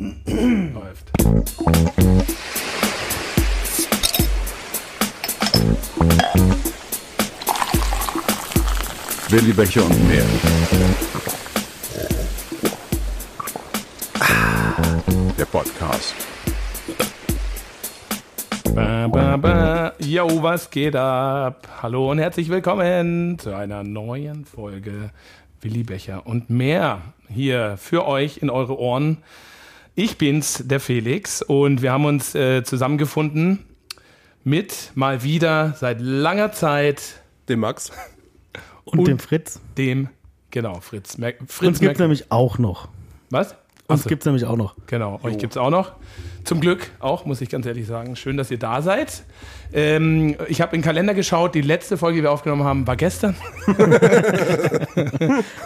Läuft. Willi Becher und mehr. Der Podcast. Ba, ba, ba. Yo, was geht ab? Hallo und herzlich willkommen zu einer neuen Folge Willi Becher und mehr hier für euch in eure Ohren. Ich bin's, der Felix, und wir haben uns äh, zusammengefunden mit mal wieder seit langer Zeit Dem Max. Und, Und- dem Fritz. dem, genau, Fritz. Mer Fritz Uns gibt es Merkel. nämlich auch noch. Was? Uns Achso. gibt es nämlich auch noch. Genau, euch gibt's auch noch. Zum Glück auch, muss ich ganz ehrlich sagen. Schön, dass ihr da seid. Ähm, ich habe in den Kalender geschaut, die letzte Folge, die wir aufgenommen haben, war gestern.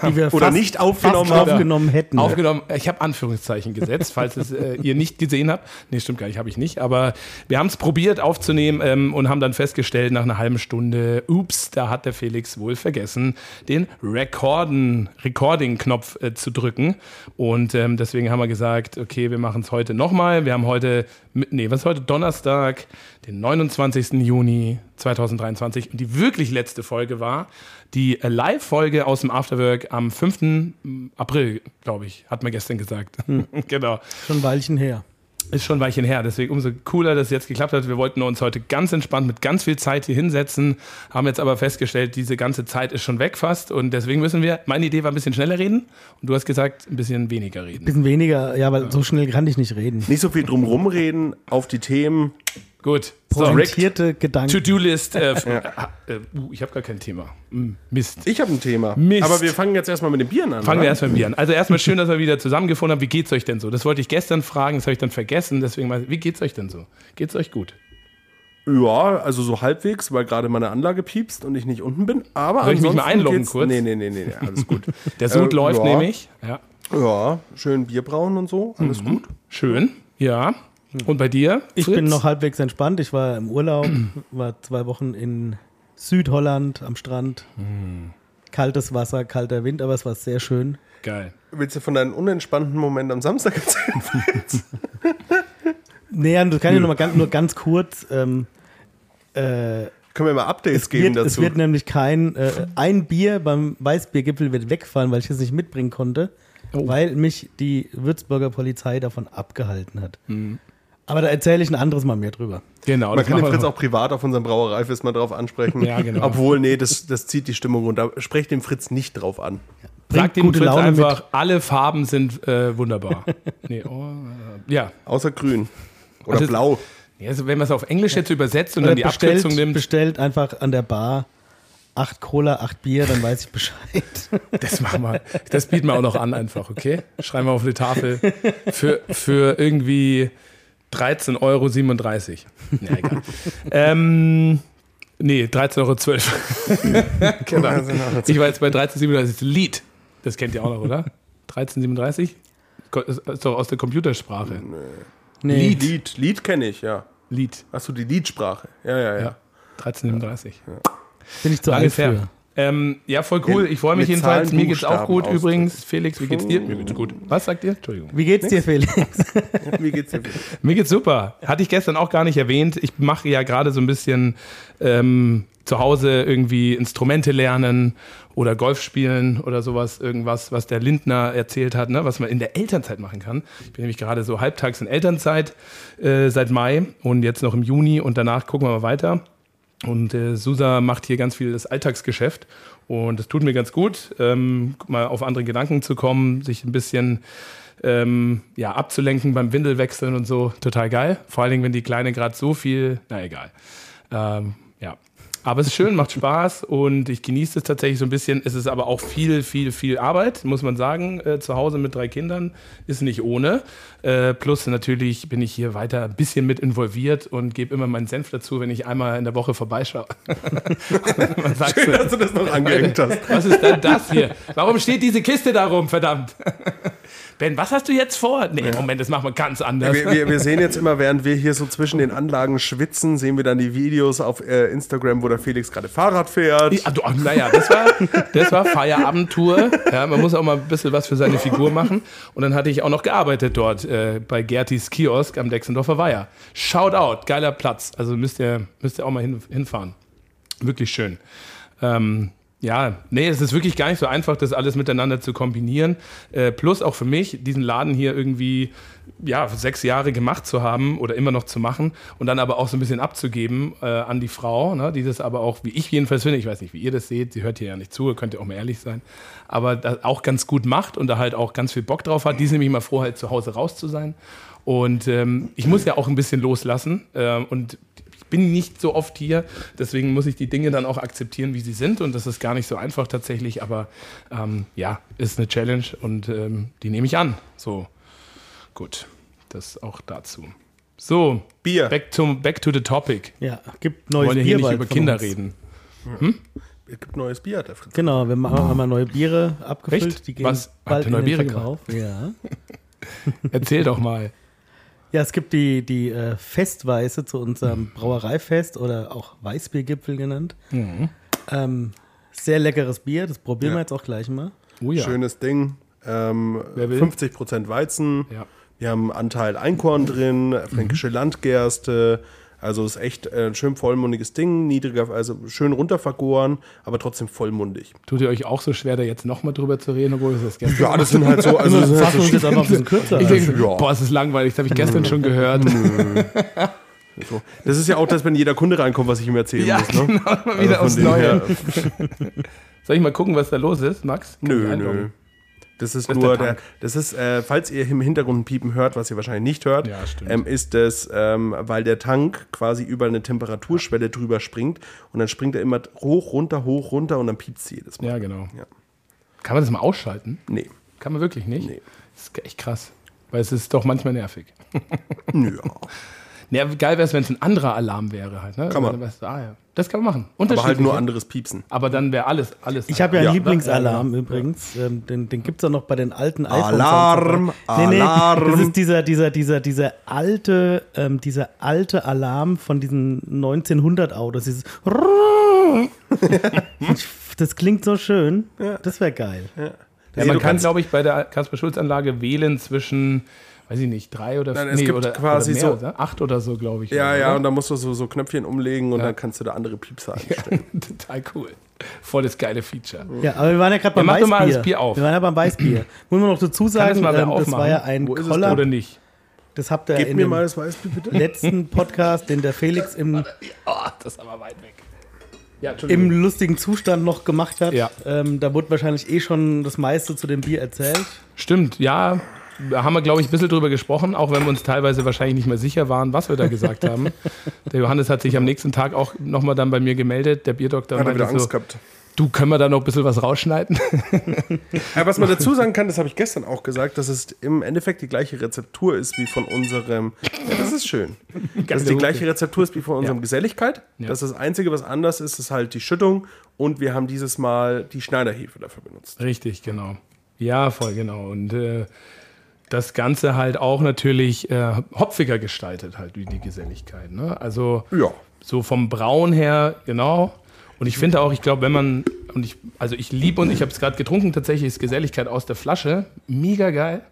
Die wir Oder fast, nicht aufgenommen fast aufgenommen hätten. Aufgenommen, ich habe Anführungszeichen gesetzt, falls es äh, ihr nicht gesehen habt. Nee, stimmt gar nicht, habe ich nicht. Aber wir haben es probiert aufzunehmen ähm, und haben dann festgestellt nach einer halben Stunde, ups, da hat der Felix wohl vergessen, den Recorden, Recording-Knopf äh, zu drücken. Und ähm, deswegen haben wir gesagt, okay, wir machen es heute nochmal. Wir haben heute, mit- nee, was ist heute? Donnerstag, den 29. Juni 2023. Und die wirklich letzte Folge war die Live-Folge aus dem Afterwork am 5. April, glaube ich, hat man gestern gesagt. genau. Schon ein Weilchen her. Ist schon ein Weilchen her, deswegen umso cooler, dass es jetzt geklappt hat. Wir wollten uns heute ganz entspannt mit ganz viel Zeit hier hinsetzen, haben jetzt aber festgestellt, diese ganze Zeit ist schon weg fast und deswegen müssen wir, meine Idee war ein bisschen schneller reden und du hast gesagt, ein bisschen weniger reden. Bisschen weniger, ja, weil so schnell kann ich nicht reden. Nicht so viel drumrum reden, auf die Themen. Gut. So, Pointierte Gedanken. To-Do-List. Äh, f- äh, äh, uh, ich habe gar kein Thema. Hm, Mist. Ich habe ein Thema. Mist. Aber wir fangen jetzt erstmal mit den Bieren an. Fangen wir oder? erstmal mit Bier an. Also erstmal schön, dass wir wieder zusammengefunden haben. Wie geht's euch denn so? Das wollte ich gestern fragen, das habe ich dann vergessen. Deswegen mal, wie geht's euch denn so? Geht's euch gut? Ja, also so halbwegs, weil gerade meine Anlage piepst und ich nicht unten bin. Aber Soll ich mich mal einloggen kurz? Nee, nee, nee, nee, nee, alles gut. Der Sud Äh, läuft ja. nämlich. Ja. Ja, schön Bier brauen und so, alles Mhm. gut. Schön. Ja. Und bei dir? Ich Fritz? bin noch halbwegs entspannt. Ich war im Urlaub, war zwei Wochen in Südholland am Strand. Kaltes Wasser, kalter Wind, aber es war sehr schön. Geil. Willst du von deinem unentspannten Moment am Samstag erzählen? Nee, das kann ich nur, mal ganz, nur ganz kurz. Ähm, äh, Können wir mal Updates es, geben wird, es dazu? wird nämlich kein, äh, ein Bier beim Weißbiergipfel wird wegfallen, weil ich es nicht mitbringen konnte, Oh. weil mich die Würzburger Polizei davon abgehalten hat. Mhm. Aber da erzähle ich ein anderes Mal mehr drüber. Genau. Man kann den Fritz auch privat auf unserem Brauereifest mal drauf ansprechen. Ja, genau. Obwohl, nee, das, das zieht die Stimmung runter. Sprecht den Fritz nicht drauf an. Sag dem gute Fritz Laune einfach, alle Farben sind äh, wunderbar. nee, oh, äh, ja. Außer grün. Oder Also- blau. Ja, Also wenn man es auf Englisch jetzt übersetzt und Oder dann die Abkürzung bestellt, nimmt, bestellt einfach an der Bar acht Cola, acht Bier, dann weiß ich Bescheid. das machen wir. Das bieten wir auch noch an einfach, okay? Schreiben wir auf eine Tafel für, für irgendwie 13,37 Euro. Ja, egal. ähm, nee, 13,12 Euro. genau. Ich war jetzt bei 13,37 Lied. Das kennt ihr auch noch, oder? 13,37? Ko- Ist doch aus der Computersprache. Nee, Lied. Lied, Lied kenne ich, ja. Lied. Achso, die Liedsprache. Ja, ja, ja. Ja. 13,37. bin ich zu Lange alt für. Ähm, ja, voll cool. Ich freue mich mit jedenfalls. Zahlen, Mir geht's auch gut ausdrücken. übrigens. Felix, wie geht's dir? Mir geht's gut. Was sagt ihr? Entschuldigung. Wie geht's dir, Felix? Wie geht's dir? Mir geht's super. Hatte ich gestern auch gar nicht erwähnt. Ich mache ja gerade so ein bisschen ähm, zu Hause irgendwie Instrumente lernen oder Golf spielen oder sowas, irgendwas, was der Lindner erzählt hat, ne? was man in der Elternzeit machen kann. Ich bin nämlich gerade so halbtags in Elternzeit äh, seit Mai und jetzt noch im Juni und danach gucken wir mal weiter. Und äh, Susa macht hier ganz viel das Alltagsgeschäft und das tut mir ganz gut, ähm, mal auf andere Gedanken zu kommen, sich ein bisschen ähm, ja, abzulenken beim Windelwechseln und so. Total geil. Vor allen Dingen, wenn die Kleine gerade so viel, na egal. Ähm, ja. Aber es ist schön, macht Spaß und ich genieße es tatsächlich so ein bisschen. Es ist aber auch viel, viel, viel Arbeit, muss man sagen. Äh, zu Hause mit drei Kindern ist nicht ohne. Äh, plus natürlich bin ich hier weiter ein bisschen mit involviert und gebe immer meinen Senf dazu, wenn ich einmal in der Woche vorbeischaue. man sagt Schön, dass du das noch angehängt hast. was ist denn das hier? Warum steht diese Kiste da rum, verdammt? Ben, was hast du jetzt vor? Nee, Moment, das machen wir ganz anders. Wir, wir, wir sehen jetzt immer, während wir hier so zwischen den Anlagen schwitzen, sehen wir dann die Videos auf äh, Instagram, wo der Felix gerade Fahrrad fährt. Ja, du, naja, das war, das war Feierabendtour. Ja, man muss auch mal ein bisschen was für seine Figur machen. Und dann hatte ich auch noch gearbeitet dort äh, bei Gertis Kiosk am Dexendorfer Weiher. Shout out, geiler Platz. Also müsst ihr, müsst ihr auch mal hin, hinfahren. Wirklich schön. Ähm, ja, nee, es ist wirklich gar nicht so einfach, das alles miteinander zu kombinieren. Äh, plus auch für mich, diesen Laden hier irgendwie ja, sechs Jahre gemacht zu haben oder immer noch zu machen und dann aber auch so ein bisschen abzugeben äh, an die Frau, ne, die das aber auch, wie ich jedenfalls finde, ich weiß nicht, wie ihr das seht, sie hört hier ja nicht zu, könnt ihr auch mal ehrlich sein, aber das auch ganz gut macht und da halt auch ganz viel Bock drauf hat. Die ist nämlich mal froh, halt zu Hause raus zu sein. Und ähm, ich muss ja auch ein bisschen loslassen äh, und bin nicht so oft hier, deswegen muss ich die Dinge dann auch akzeptieren, wie sie sind. Und das ist gar nicht so einfach tatsächlich, aber ähm, ja, ist eine Challenge und ähm, die nehme ich an. So, gut, das auch dazu. So, Bier. Back to, back to the topic. Ja, gibt neues wollen Bier hier nicht über Kinder uns. reden. Es gibt neues Bier, der Fritz. Genau, wir machen, haben mal neue Biere abgefüllt. Echt? Die gehen Was? Habt bald ihr neue in den Biere Verkauf. Ja. Erzähl doch mal. Ja, es gibt die, die äh, Festweiße zu unserem Brauereifest oder auch Weißbiergipfel genannt. Mhm. Ähm, sehr leckeres Bier, das probieren Ja. wir jetzt auch gleich mal. Oh ja. Schönes Ding. Ähm, Wer will? 50% Weizen. Ja. Wir haben einen Anteil Einkorn drin, fränkische Landgerste. Also ist echt äh, ein schön vollmundiges Ding, niedriger, also schön runtervergoren, aber trotzdem vollmundig. Tut ihr euch auch so schwer, da jetzt nochmal drüber zu reden, obwohl es das gestern Ja, das sind halt so, also das sind halt so jetzt einfach ein bisschen kürzer. Ich denke, Ja. boah, es ist langweilig, das habe ich gestern schon gehört. So. Das ist ja auch das, wenn jeder Kunde reinkommt, was ich ihm erzählen Ja, muss. Ne? genau, mal wieder Also aufs Neue. Soll ich mal gucken, was da los ist, Max? Kann Nö, nö. Das ist Das ist nur der der, Tank. das ist, äh, falls ihr im Hintergrund ein Piepen hört, was ihr wahrscheinlich nicht hört, Ja, ähm, ist das, ähm, weil der Tank quasi über eine Temperaturschwelle drüber springt und dann springt er immer hoch, runter, hoch, runter und dann piepst jedes Mal. Ja, genau. Ja. Kann man das mal ausschalten? Nee. Kann man wirklich nicht? Nee. Das ist echt krass. Weil es ist doch manchmal nervig. Nö. Ja, geil wäre es, wenn es ein anderer Alarm wäre halt. Ne? Kann man. Weißt du, ah, ja. Das kann man machen. Aber halt nur anderes Piepsen. Aber dann wäre alles, alles. Ich habe ja einen Ja. Lieblingsalarm Ja, übrigens. Ähm, den den gibt es auch noch bei den alten iPhones. Alarm, Nee, nee, Alarm. das ist dieser, dieser, dieser, dieser alte, ähm, dieser alte Alarm von diesen 1900 Autos. Dieses das klingt so schön. Das wäre geil. ja, Nee, man kann, glaube ich, bei der Kasper-Schulz-Anlage wählen zwischen, weiß ich nicht, drei oder, Nein, es gibt oder, quasi oder mehr, so- oder? acht oder so, glaube ich. Ja, oder? ja, und dann musst du so, so Knöpfchen umlegen und Ja. dann kannst du da andere Piepser einstellen. Total cool. Volles geile Feature. Ja, aber wir waren ja gerade beim mach Weißbier. mal das Bier auf. Wir waren ja beim Weißbier. Muss man noch dazu Kann das sagen, mal wer ähm, das war ja ein Wo ist es Koller. Oder nicht? Das habt ihr Gib in mir dem mal das Weißbier bitte. letzten Podcast, den der Felix im, Oh, das ist aber weit weg. Ja, Entschuldigung. im lustigen Zustand noch gemacht hat. Ja. Ähm, da wurde wahrscheinlich eh schon das meiste zu dem Bier erzählt. Stimmt, ja. Da haben wir, glaube ich, ein bisschen drüber gesprochen, auch wenn wir uns teilweise wahrscheinlich nicht mehr sicher waren, was wir da gesagt haben. Der Johannes hat sich am nächsten Tag auch nochmal dann bei mir gemeldet, der Bierdoktor. Hat er wieder Angst so, gehabt. du, können wir da noch ein bisschen was rausschneiden? Ja, was man dazu sagen kann, das habe ich gestern auch gesagt, dass es im Endeffekt die gleiche Rezeptur ist wie von unserem. Ja, das ist schön. Dass es die gleiche Rezeptur ist wie von unserem Ja. Geselligkeit. Ja. Das ist das Einzige, was anders ist, ist halt die Schüttung und wir haben dieses Mal die Schneiderhefe dafür benutzt. Richtig, genau. Ja, voll genau. Und äh, das Ganze halt auch natürlich äh, hopfiger gestaltet, halt wie die Geselligkeit. Ne? Also Ja. so vom Braun her, genau. Und ich finde auch, ich glaube, wenn man, und ich, also ich liebe und ich habe es gerade getrunken, tatsächlich ist Geselligkeit aus der Flasche. Mega geil.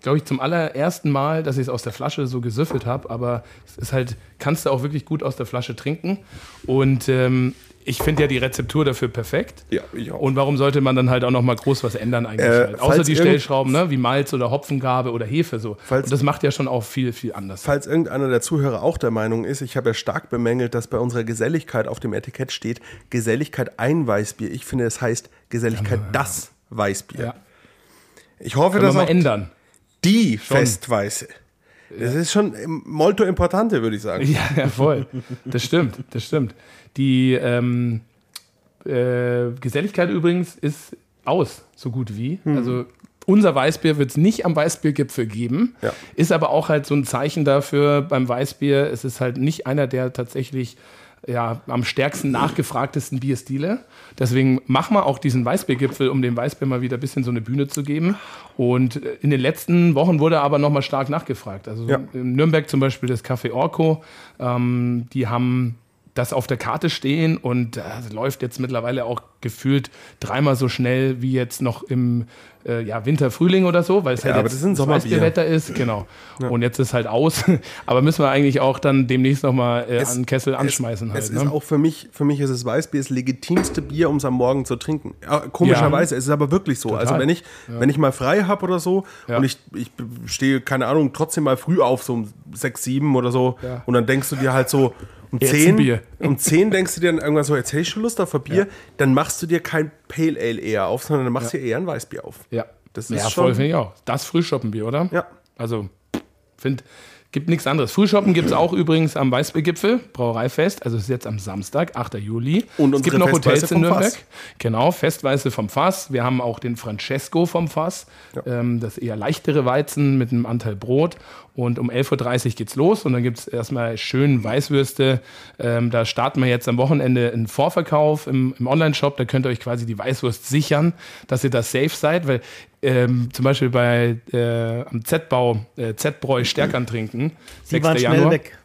Glaube ich, zum allerersten Mal, dass ich es aus der Flasche so gesüffelt habe, aber es ist halt, kannst du auch wirklich gut aus der Flasche trinken. Und ähm, ich finde ja die Rezeptur dafür perfekt. Ja, ich auch. Und warum sollte man dann halt auch noch mal groß was ändern eigentlich? Äh, halt? Außer die Stellschrauben, ne? wie Malz oder Hopfengabe oder Hefe so. Falls- und das macht ja schon auch viel, viel anders. Falls irgendeiner der Zuhörer auch der Meinung ist, ich habe ja stark bemängelt, dass bei unserer Geselligkeit auf dem Etikett steht, Geselligkeit ein Weißbier. Ich finde, es heißt Geselligkeit das Weißbier. Ja. Ich hoffe, dass auch ändern. die Festweiße. Das ist schon molto importante, würde ich sagen. Ja, ja, voll. Das stimmt, das stimmt. Die ähm, äh, Geselligkeit übrigens ist aus, so gut wie. Also unser Weißbier wird es nicht am Weißbiergipfel geben, Ja. ist aber auch halt so ein Zeichen dafür beim Weißbier. Es ist halt nicht einer, der tatsächlich ja, am stärksten nachgefragtesten Bierstile. Deswegen machen wir auch diesen Weißbiergipfel, um dem Weißbier mal wieder ein bisschen so eine Bühne zu geben. Und äh, in den letzten Wochen wurde er aber nochmal stark nachgefragt. Also Ja. in Nürnberg zum Beispiel das Café Orco, ähm, die haben das auf der Karte stehen und das läuft jetzt mittlerweile auch gefühlt dreimal so schnell wie jetzt noch im äh, ja, Winter, Frühling oder so, weil es halt aber jetzt das ist Sommerbier. Weißbierwetter ist. Genau. Und jetzt ist halt aus. aber müssen wir eigentlich auch dann demnächst nochmal äh, Es- an den Kessel anschmeißen. Es halt, ist ne? auch für mich, für mich ist es Weißbier das legitimste Bier, um es am Morgen zu trinken. Ja, komischerweise, es ist aber wirklich so. Also wenn ich, wenn ich mal frei habe oder so Ja. und ich, ich stehe, keine Ahnung, trotzdem mal früh auf, so um 6, 7 oder so, Ja. und dann denkst du dir halt so, um Jetzt ein 10, Bier. um 10 denkst du dir dann irgendwann so, jetzt hätte ich schon Lust auf ein Bier, dann machst du dir kein Pale Ale eher auf, sondern dann machst du dir eher ein Weißbier auf. Ja, Das ja, ist voll schon- finde ich auch. Das Frühshoppenbier, oder? Ja. Also, finde, gibt nichts anderes. Frühshoppen gibt es auch übrigens am Weißbiergipfel, Brauereifest. Also, es ist jetzt am Samstag, 8. Juli. Und es gibt noch Festweiße Hotels in Nürnberg. Fass. Genau, Festweiße vom Fass. Wir haben auch den Francesco vom Fass. Ähm, das eher leichtere Weizen mit einem Anteil Brot. Und um 11.30 Uhr geht's los und dann gibt's erstmal schön Weißwürste. Ähm, da starten wir jetzt am Wochenende einen Vorverkauf im, im Online-Shop. Da könnt ihr euch quasi die Weißwurst sichern, dass ihr da safe seid, weil ähm, zum Beispiel bei äh, am Z-Bau, äh, Z-Bräu Stärkern trinken, Die 6. waren schnell Januar. weg.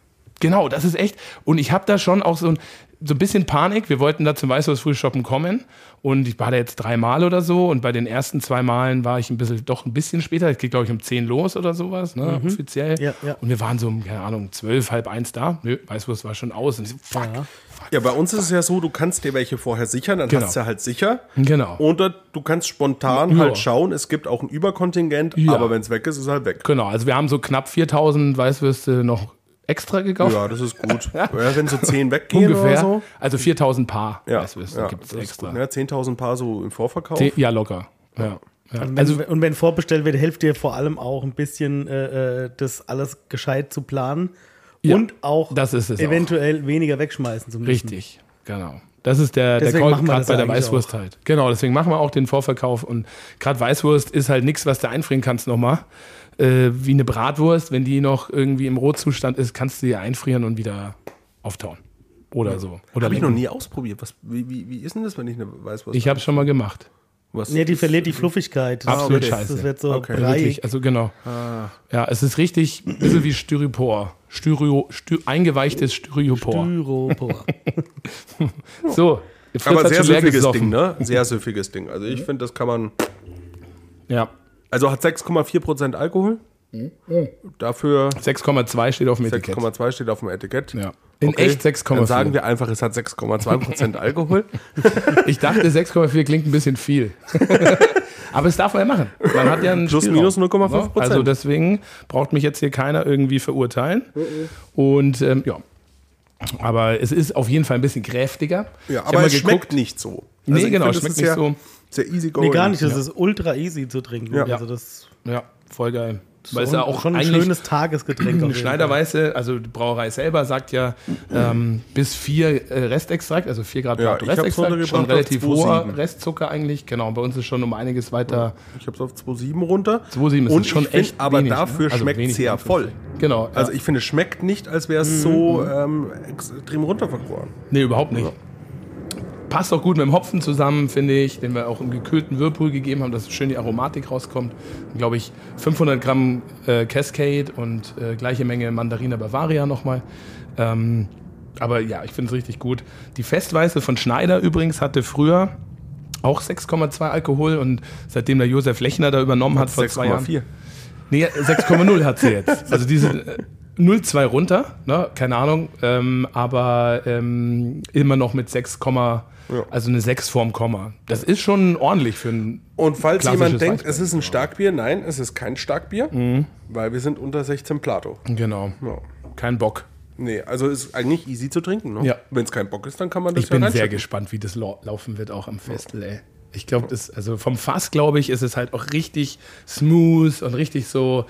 Genau, das ist echt. Und ich habe da schon auch so ein, so ein bisschen Panik. Wir wollten da zum Weißwurst-Frühshoppen kommen. Und ich war da jetzt dreimal oder so. Und bei den ersten zwei Malen war ich ein bisschen, doch ein bisschen später. Es geht, glaube ich, um 10 los oder sowas, ne, offiziell. Ja, ja. Und wir waren so um, keine Ahnung, 12, halb eins da. Nö, Weißwurst war schon aus. Und ich so, fuck. Ja. Ja, bei uns ist es ja so, du kannst dir welche vorher sichern, dann Genau. hast du ja halt sicher. Genau. Oder du kannst spontan Ja. halt schauen, es gibt auch ein Überkontingent, Ja. aber wenn es weg ist, ist es halt weg. Genau, also wir haben so knapp 4000 Weißwürste noch extra gekauft. Ja, das ist gut. ja, wenn so 10 weggehen Ungefähr. oder so. Also 4000 Paar Ja, Weißwürste ja, gibt es das extra. Ja, 10.000 Paar so im Vorverkauf. Zehn- Ja, locker. Ja. Ja. Und wenn, Also, und wenn vorbestellt wird, hilft dir vor allem auch ein bisschen, äh, äh, das alles gescheit zu planen Ja, und auch das ist es auch. eventuell weniger wegschmeißen zu müssen. Richtig, genau. Das ist der, der Deswegen Call machen wir gerade das bei der Weißwurst halt. Genau, deswegen machen wir auch den Vorverkauf. Und gerade Weißwurst ist halt nichts, was du einfrieren kannst nochmal. Äh, wie eine Bratwurst, wenn die noch irgendwie im Rohzustand ist, kannst du die einfrieren und wieder auftauen. Oder so. Oder Habe ich noch nie ausprobiert. Was, wie, wie, wie ist denn das, wenn ich eine Weißwurst Ich habe schon mal gemacht. was Nee, die verliert die Fluffigkeit. Das, Absolut das, scheiße. das wird so Okay. breiig. Wirklich, also genau. Ja, es ist richtig ein bisschen wie Styropor. Styrio, Sty eingeweichtes Styropor. Styropor. So, Fritz Aber hat sehr süffiges. Ding, ne? Sehr süffiges Ding. Also ich finde, das kann man. Ja. Also hat 6,4% Alkohol. Dafür 6,2 steht auf dem Etikett. 6,2 steht auf dem Etikett. Ja. In Okay. echt 6,4. Dann sagen wir einfach, es hat 6,2% Alkohol. Ich dachte, 6,4 klingt ein bisschen viel. Aber es darf man ja machen. Man hat ja einen Plus, Spielraum. minus 0,5%. Also deswegen braucht mich jetzt hier keiner irgendwie verurteilen. Und ähm, ja. Aber es ist auf jeden Fall ein bisschen kräftiger. Ja, aber es schmeckt nicht so. Nee, Also ich genau, es schmeckt nicht so. Sehr easy going. nee, gar nicht. Das ist ultra easy zu trinken. Ja. Also das Ja, voll geil. Weil es ja auch schon ein schönes Tagesgetränk. Schneiderweiße, also die Brauerei selber sagt ja ähm, bis 4 äh, Restextrakt, also 4 Grad Ja, Restextrakt, schon relativ 2,7. hoher Restzucker eigentlich. Genau, bei uns ist schon um einiges weiter. Ich habe es auf 2,7 runter. 2,7 ist Und schon ich find, echt Aber wenig, ne? dafür Also schmeckt es sehr voll. Genau. Also ja. ich finde, es schmeckt nicht, als wäre es so ähm, extrem runtervergoren. Nee, überhaupt nicht. Passt auch gut mit dem Hopfen zusammen, finde ich, den wir auch im gekühlten Whirlpool gegeben haben, dass schön die Aromatik rauskommt. Glaube ich 500 Gramm äh, Cascade und äh, gleiche Menge Mandarina Bavaria nochmal. Ähm, aber ja, ich finde es richtig gut. Die Festweiße von Schneider übrigens hatte früher auch 6,2 Alkohol und seitdem der Josef Lechner da übernommen hat vor zwei Jahren. 6,4. Nee, 6,0 hat sie jetzt. Also diese 0,2 runter, ne? keine Ahnung, ähm, aber ähm, immer noch mit 6, also eine 6 vorm Komma. Das ist schon ordentlich für ein. Und falls jemand denkt, Weißbier. es ist ein Starkbier, nein, es ist kein Starkbier, weil wir sind unter 16 Plato. Genau. Ja. Kein Bock. Nee, also ist eigentlich easy zu trinken. Ne? Ja. Wenn es kein Bock ist, dann kann man das Ich bin ja sehr reinschütten. gespannt, wie das lau- laufen wird auch am Festival, ey. Ich glaube, das, also vom Fass, glaube ich, ist es halt auch richtig smooth und richtig so.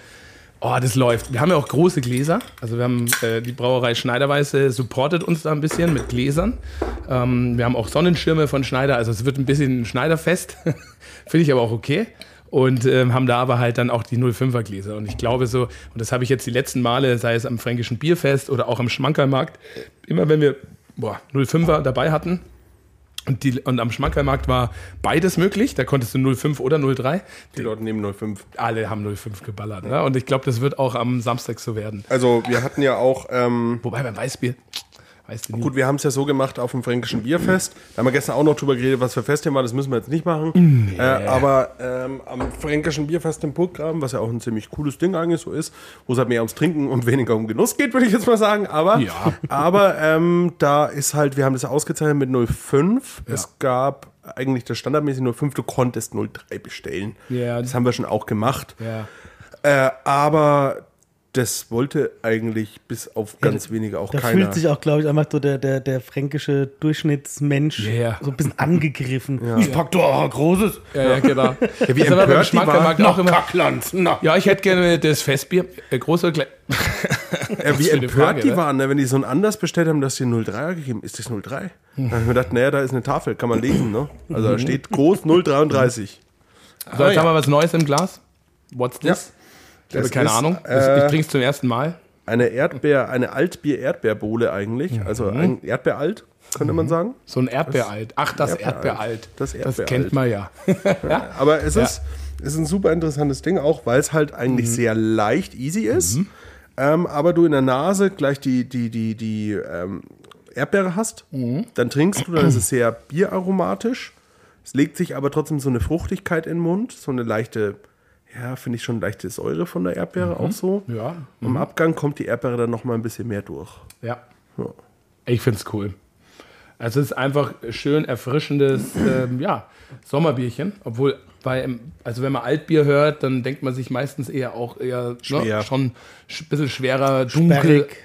Oh, das läuft. Wir haben ja auch große Gläser. Also wir haben äh, die Brauerei Schneiderweiße supportet uns da ein bisschen mit Gläsern. Ähm, wir haben auch Sonnenschirme von Schneider. Also es wird ein bisschen Schneiderfest. Finde ich aber auch okay. Und ähm, haben da aber halt dann auch die 05er Gläser. Und ich glaube so, und das habe ich jetzt die letzten Male, sei es am Fränkischen Bierfest oder auch am Schmankermarkt, immer wenn wir boah, 05er dabei hatten. Und, die, und am Schmankerlmarkt war beides möglich. Da konntest du 05 oder 03. Die Leute nehmen 05. Alle haben 05 geballert. Ne? Und ich glaube, das wird auch am Samstag so werden. Also wir hatten ja auch, ähm, Wobei beim Weißbier, weißt du gut, wir haben es ja so gemacht auf dem Fränkischen Bierfest. Da haben wir gestern auch noch drüber geredet, was für Festthema war. Das müssen wir jetzt nicht machen. Äh, aber ähm, am Fränkischen Bierfest im Burggraben, was ja auch ein ziemlich cooles Ding eigentlich so ist, wo es halt mehr ums Trinken und weniger um Genuss geht, würde ich jetzt mal sagen. Aber, Ja. aber ähm, da ist halt, wir haben das ja ausgezeichnet mit 05. Es gab eigentlich das standardmäßig 05, du konntest 03 bestellen. Ja. Das haben wir schon auch gemacht. Ja. Äh, aber das wollte eigentlich bis auf ganz wenige auch Da keiner. fühlt sich auch, glaube ich, einfach so der, der, der fränkische Durchschnittsmensch Ja. so ein bisschen angegriffen. Ich pack doch auch ein großes. Ja, ja, genau. Ja, wie das aber beim empört die Schmankerlmarkt waren. auch immer. Kackland. Na. Ja, ich hätte gerne das Festbier, äh, groß oder klein. Ja, wie empört Frage, die ne? waren, ne? wenn die so ein anders bestellt haben, dass die 03er gegeben ist das 03? Dann habe ich mir gedacht, naja, da ist eine Tafel, kann man lesen. Ne? Also da steht groß 033. So, jetzt haben wir was Neues im Glas. What's this? Ich habe Das keine ist, Ahnung. äh, ich trinke es zum ersten Mal. Eine Erdbeer, eine Altbier-Erdbeerbohle eigentlich. Also ein Erdbeeralt, könnte man sagen. So ein Erdbeeralt. Ach, das Erdbeeralt. Erdbeeralt. Das Das Erdbeeralt. kennt man ja. Aber es Ja. ist, ist ein super interessantes Ding, auch weil es halt eigentlich sehr leicht easy ist. Ähm, aber du in der Nase gleich die, die, die, die ähm, Erdbeere hast. Dann trinkst du, dann ist es sehr bieraromatisch. Es legt sich aber trotzdem so eine Fruchtigkeit in den Mund, so eine leichte, ja, finde ich schon leichte Säure von der Erdbeere auch so. Ja. Im Abgang kommt die Erdbeere dann noch mal ein bisschen mehr durch. Ja. Ich finde es cool. Also es ist einfach schön erfrischendes ähm, ja, Sommerbierchen. Obwohl, bei, also wenn man Altbier hört, dann denkt man sich meistens eher auch eher. Ne, schon ein bisschen schwerer, dunkel. Sperrig.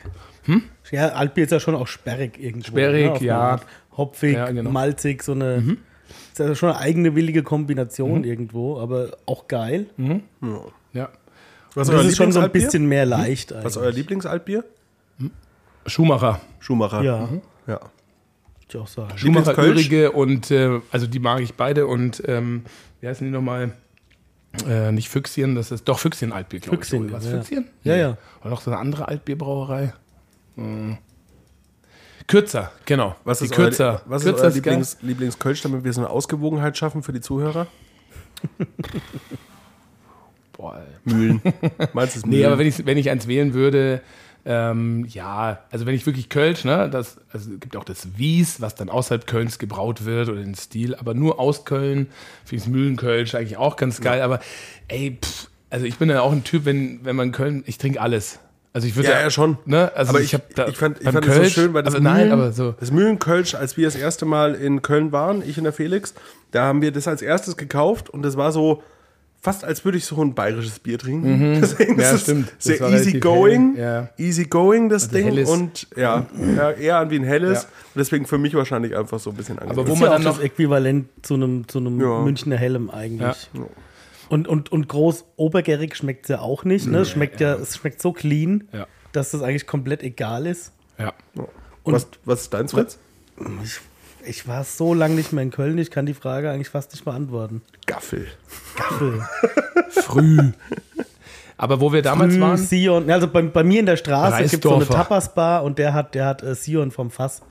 Ja, Altbier ist ja schon auch sperrig irgendwo. Sperrig, eine ja. Hopfig, Ja, genau. malzig, so eine. Ist ja schon eine eigene willige Kombination irgendwo, aber auch geil. Ja. Was Das ist schon so ein bisschen mehr leicht Was ist eigentlich. euer Lieblingsaltbier? Schumacher. Schumacher. Ja, ja. würde ich auch sagen. Schumacher? Ürige und äh, also die mag ich beide und ähm, wie heißen die nochmal? Äh, nicht Füchschen, das ist doch Füchschen Altbier, glaube ich. Füchschen, Was, ja. Füchschen? Ja, ja. Oder noch so eine andere Altbierbrauerei. Hm. Kürzer, genau. Was die ist Kürzer. euer, was Kürzer euer ist geil. Lieblings, Lieblingskölsch, damit wir so eine Ausgewogenheit schaffen für die Zuhörer? Boah, ey. Mühlen. Meinst du es Nee, Mühlen? aber wenn ich, wenn ich eins wählen würde, ähm, ja, also wenn ich wirklich Kölsch, ne, das, also es gibt auch das Wies, was dann außerhalb Kölns gebraut wird oder den Stil, aber nur aus Köln, finde ich das Mühlenkölsch eigentlich auch ganz geil, aber ey, pff, also ich bin ja auch ein Typ, wenn, wenn man Köln, ich trinke alles. Also ich würde Ja, ja, schon. Ne, also aber ich, ich, da ich fand, ich fand es so schön, weil das aber nein, Mühlen- aber so. Das Mühlenkölsch, als wir das erste Mal in Köln waren, ich und der Felix, da haben wir das als erstes gekauft und das war so fast als würde ich so ein bayerisches Bier trinken. Deswegen Mhm. Ja, ist stimmt. Das sehr war easy going, ja. easy going das Ding helles. und ja, ja, eher an wie ein helles. Ja. Deswegen für mich wahrscheinlich einfach so ein bisschen angenehm. Aber wo Ist man ja dann das noch Äquivalent zu einem, zu einem Ja. Münchner Hellem eigentlich. Und, und, und groß obergärig schmeckt es ja auch nicht. Ne? Es schmeckt ja, es schmeckt so clean, Ja. dass das eigentlich komplett egal ist. ja. Und was, was ist deins, Fritz? ich, ich war so lange nicht mehr in Köln, ich kann die Frage eigentlich fast nicht beantworten. Gaffel. Gaffel. früh. Aber wo wir damals Früh waren, Sion. Also bei, bei mir in der Straße gibt es so eine Reisdorfer. Tapas-Bar und der hat, der hat äh, Sion vom Fass.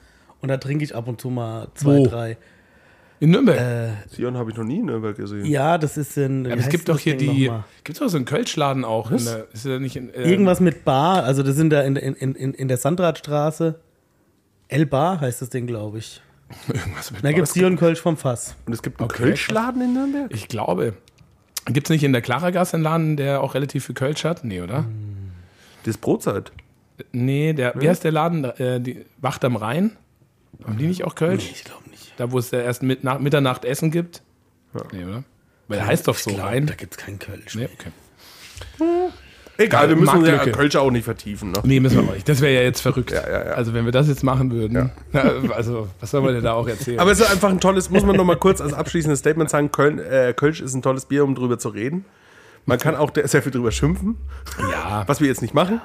Und da trinke ich ab und zu mal zwei, Wo? drei. In Nürnberg. Sion habe ich noch nie in Nürnberg gesehen. Ja, das ist in. aber es gibt doch hier Ding die. Gibt es auch so einen Kölschladen auch? In der, ist ja nicht in, ähm, Irgendwas mit Bar, also das sind da in, in, in, in der Sandradstraße. L-Bar heißt das Ding, glaube ich. Irgendwas mit Da gibt es Sion Kölsch vom Fass. Und es gibt einen Okay. Kölschladen in Nürnberg? Ich glaube. Gibt es nicht in der Klaragasse einen Laden, der auch relativ viel Kölsch hat? Nee, oder? Das ist Brotzeit. Nee, der, wie heißt der Laden? Äh, die Wacht am Rhein? Haben die nicht auch Kölsch? Ich glaube nicht. Da, wo es ja erst mit, nach Mitternacht Essen gibt? Nee, oder? Weil der heißt doch so glaub, Rhein. Da gibt es keinen Kölsch. Nee, okay. Egal, wir müssen ja. Kölsch auch nicht vertiefen. Ne? Nee, müssen wir auch nicht. Das wäre ja jetzt verrückt. Ja, ja, ja. Also, wenn wir das jetzt machen würden. Na, also, was soll man denn da auch erzählen? Aber es ist einfach ein tolles, muss man noch mal kurz als abschließendes Statement sagen, Köln, äh, Kölsch ist ein tolles Bier, um drüber zu reden. Man kann auch sehr viel drüber schimpfen, Ja. was wir jetzt nicht machen.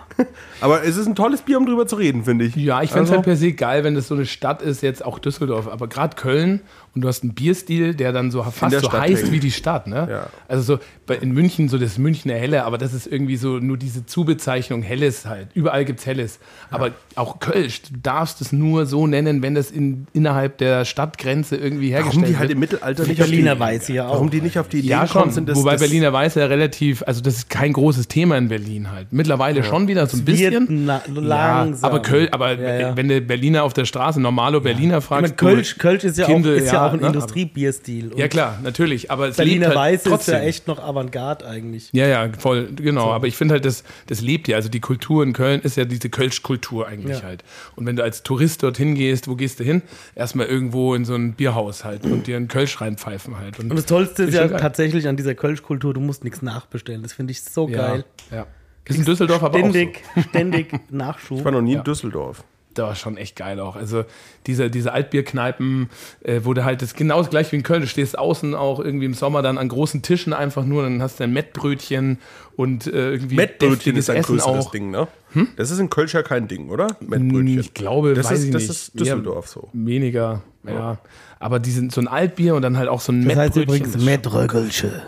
Aber es ist ein tolles Bier, um drüber zu reden, finde ich. Ja, ich finde es Also- halt per se geil, wenn das so eine Stadt ist, jetzt auch Düsseldorf, aber gerade Köln und du hast einen Bierstil, der dann so fast so Stadt heißt hängt. wie die Stadt, ne? Ja. Also so bei, in München so das Münchner Helle, aber das ist irgendwie so nur diese Zubezeichnung Helles halt. Überall gibt's Helles. Aber auch Kölsch, du darfst es nur so nennen, wenn das in, innerhalb der Stadtgrenze irgendwie hergestellt Warum die halt wird. im Mittelalter nicht Berliner die, Weiße ja auch. Warum die nicht auf die Idee Ja, schon. sind, das, Wobei das, Berliner Weiße ja relativ, also das ist kein großes Thema in Berlin halt. Mittlerweile schon wieder so ein Es wird bisschen. na- Ja, langsam. aber Köln, aber Ja, ja. wenn der Berliner auf der Straße normalo Berliner fragst, meine, Kölsch, Kölsch ist ja, Kindle, auch, ist ja, auch ein ne? Industriebierstil. Und Ja klar, natürlich, aber es Berliner lebt halt Weiße ist trotzdem. ja echt noch Avantgarde eigentlich. Ja, ja, voll, genau. Aber ich finde halt, das, das lebt ja. Also die Kultur in Köln ist ja diese Kölsch-Kultur eigentlich Ja. halt. Und wenn du als Tourist dorthin gehst, wo gehst du hin? Erstmal irgendwo in so ein Bierhaus halt und dir einen Kölsch reinpfeifen halt. Und das Tollste ist ja geil. tatsächlich an dieser Kölschkultur, du musst nichts nachbestellen. Das finde ich so ja, geil. Ja. Ist in Düsseldorf aber Ständig, ständig Nachschub. ich war noch nie in Düsseldorf. Das war schon echt geil auch. Also diese, diese Altbierkneipen, äh, wo du halt das genau das gleiche wie in Köln, du stehst außen auch irgendwie im Sommer dann an großen Tischen einfach nur, dann hast du ein Mettbrötchen und äh, irgendwie Mettbrötchen ist ein Essen größeres auch. Ding, ne? Das ist in Kölsch ja kein Ding, oder? Mettbrötchen. Hm, Ich glaube, das weiß ist, ich das nicht. ist Düsseldorf so. Weniger, ja. Aber die sind so ein Altbier und dann halt auch so ein Das heißt Mettbrötchen. übrigens Mettrögelsche.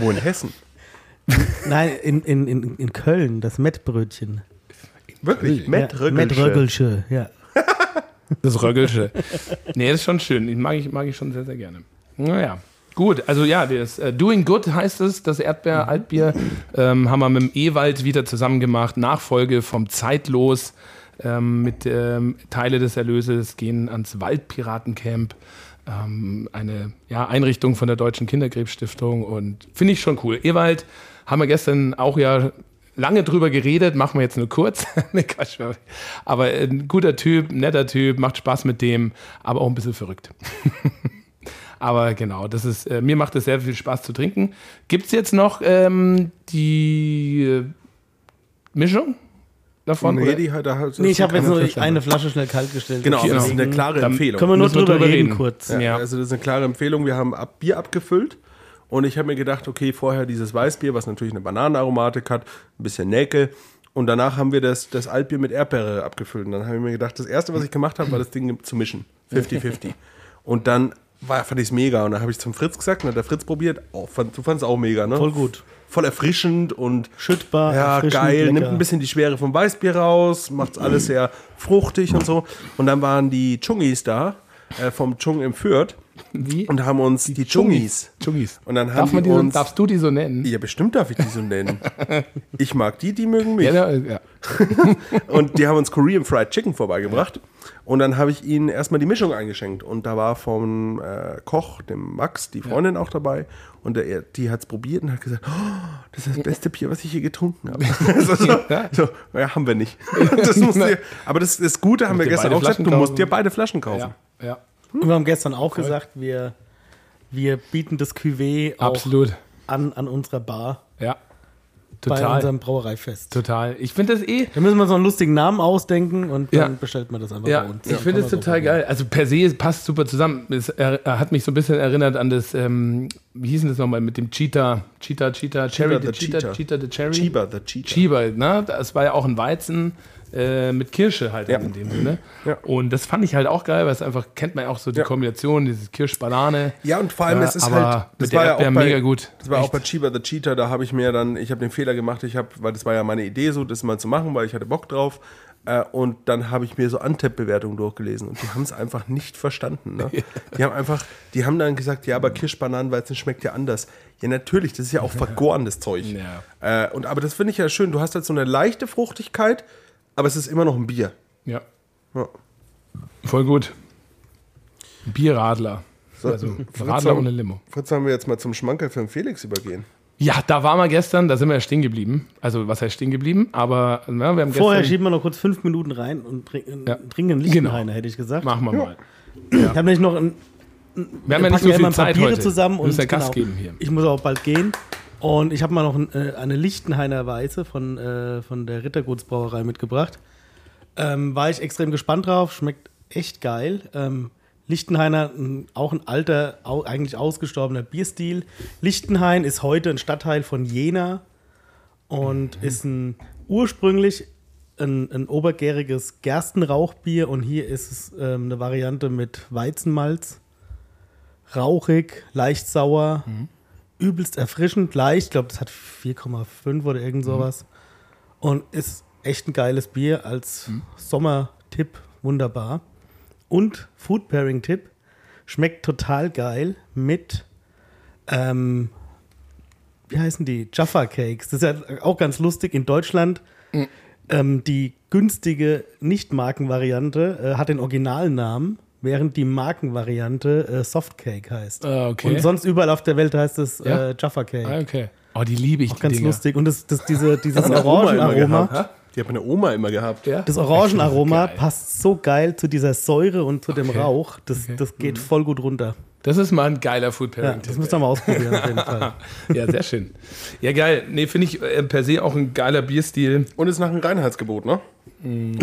Wo in Hessen? Nein, in, in, in, in Köln, das Mettbrötchen. Wirklich? Ja, Mettrögelsche. Mettrögelsche, ja. Das Röggelsche. nee, das ist schon schön. Den mag ich, mag ich schon sehr, sehr gerne. Naja. Gut, also ja, das äh, Doing Good heißt es, das Erdbeer-Altbier. Ähm, haben wir mit dem Ewald wieder zusammen gemacht. Nachfolge vom Zeitlos. Ähm, mit ähm, Teile des Erlöses gehen ans Waldpiratencamp. Ähm, eine ja, Einrichtung von der Deutschen Kinderkrebsstiftung. Und finde ich schon cool. Ewald haben wir gestern auch ja lange drüber geredet, machen wir jetzt nur kurz. Nee, Quatsch. aber ein guter Typ, netter Typ, macht Spaß mit dem, aber auch ein bisschen verrückt. aber genau, das ist, äh, mir macht es sehr viel Spaß zu trinken. Gibt es jetzt noch ähm, die äh, Mischung davon? Nee, oder? die hat, da hat, Nee, ich habe jetzt nur Flasche. eine Flasche schnell kalt gestellt. Genau, aber das ist eine klare Dann Empfehlung. Können wir nur drüber, drüber reden, reden. kurz. Ja, Ja. Also das ist eine klare Empfehlung. Wir haben ab Bier abgefüllt und ich habe mir gedacht, okay, vorher dieses Weißbier, was natürlich eine Bananenaromatik hat, ein bisschen Näkel und danach haben wir das, das Altbier mit Erdbeere abgefüllt. Und dann habe ich mir gedacht, das erste, was ich gemacht habe, war das Ding zu mischen. 50-50. und dann war, fand ich es mega und dann habe ich zum Fritz gesagt und hat der Fritz probiert. Oh, fand, du fandest auch mega, ne? Voll gut. Voll erfrischend und Schüttbar, ja, geil, nimmt lecker. ein bisschen die Schwere vom Weißbier raus, macht alles sehr fruchtig und so. Und dann waren die Chungis da, äh, vom Chung im Fürth Wie? und haben uns die, Chungis. Chungis. Und dann haben Darf man die die so, uns- darfst du die so nennen? Ja, bestimmt darf ich die so nennen. Ich mag die, die mögen mich. Ja, ja, ja. Und die haben uns Korean Fried Chicken vorbeigebracht. Und dann habe ich ihnen erstmal die Mischung eingeschenkt. Und da war vom äh, Koch, dem Max, die Freundin auch dabei. Und der, die hat es probiert und hat gesagt, oh, das ist das beste Bier, was ich je getrunken habe. so, so, ja, haben wir nicht. Das musst du, aber das, das Gute haben wir gestern auch gesagt, du musst dir beide Flaschen kaufen. ja, ja. Und wir haben gestern auch gesagt, wir, wir bieten das Cuvée auch Absolut. an, an unserer Bar Ja. bei Total. unserem Brauereifest. Total. Ich finde das eh. Da müssen wir so einen lustigen Namen ausdenken und dann Ja. bestellt man das einfach Ja, bei uns. ich finde so total geil. Also per se passt super zusammen. Es er, er hat mich so ein bisschen erinnert an das, ähm, wie hieß denn das nochmal, mit dem Cheetah, Cheetah, Cheetah, Cherry, the Cheetah, Cheetah. The Cherry. Chiba, the Cheetah. Chiba, ne? Das war ja auch ein Weizen äh, mit Kirsche halt Ja. in dem Sinne. Ja. Und das fand ich halt auch geil, weil es einfach, kennt man ja auch so die Ja. Kombination, dieses Kirsch-Banane. Ja, und vor allem, Ja, es ist halt, mit der Erdbeer mega gut. Das war Echt. auch bei Chiba the Cheetah, da habe ich mir dann, ich habe den Fehler gemacht, ich habe, weil das war ja meine Idee, so das mal zu machen, weil ich hatte Bock drauf. Äh, und dann habe ich mir so Antep-Bewertungen durchgelesen und die haben es einfach nicht verstanden. Ne? Die haben einfach, die haben dann gesagt, ja, aber Kirschbananenweizen schmeckt ja anders. Ja, natürlich, das ist ja auch vergorenes Zeug. Ja. Äh, und, aber das finde ich ja schön. Du hast halt so eine leichte Fruchtigkeit, aber es ist immer noch ein Bier. Ja. Ja. Voll gut. Bierradler. Also Fritz, Radler haben- ohne Limo. Fritz, sollen wir jetzt mal zum Schmankerl für den Felix übergehen? Ja, da waren wir gestern, da sind wir ja stehen geblieben. Also, was heißt stehen geblieben? Aber ja, wir haben Vorher gestern. schieben wir noch kurz fünf Minuten rein und trinken, Ja. trinken einen Lichtenhainer, hätte ich gesagt. Machen wir mal. Ich habe nämlich noch ein, Wir haben ja nicht so viel Zeit Biere heute. zusammen und ja Gas genau, geben hier. ich muss auch bald gehen. Und ich habe mal noch ein, äh, eine Lichtenhainer Weiße von, äh, von der Rittergutsbrauerei mitgebracht. Ähm, war ich extrem gespannt drauf, schmeckt echt geil. Ähm, Lichtenhainer, auch ein alter, eigentlich ausgestorbener Bierstil. Lichtenhain ist heute ein Stadtteil von Jena und ist ein ursprünglich ein, ein obergäriges Gerstenrauchbier und hier ist es ähm, eine Variante mit Weizenmalz. Rauchig, leicht sauer, übelst erfrischend, leicht. Ich glaube, das hat 4,5 oder irgend sowas. Und ist echt ein geiles Bier als Sommertipp, wunderbar. Und Food Pairing Tipp, schmeckt total geil mit, ähm, wie heißen die? Jaffa Cakes. Das ist ja auch ganz lustig. In Deutschland ähm, die günstige Nicht-Markenvariante äh, hat den Originalnamen, während die Markenvariante äh, Softcake heißt. Ah, okay. Und sonst überall auf der Welt heißt es Ja? äh, Jaffa Cake. Ah, okay. Oh, die liebe ich, die Ganz Dinger. lustig. Und das, das, diese, dieses Orangenaroma. Die hat meine Oma immer gehabt. Ja? das Orangenaroma Geil. passt so geil zu dieser Säure und zu dem Okay. Rauch. Das, das geht voll gut runter. Das ist mal ein geiler Food Ja, Pairing. das müsst ihr mal ausprobieren auf jeden Fall. ja, sehr schön. Ja, geil. Nee, finde ich äh, per se auch ein geiler Bierstil. Und ist nach dem Reinheitsgebot, ne?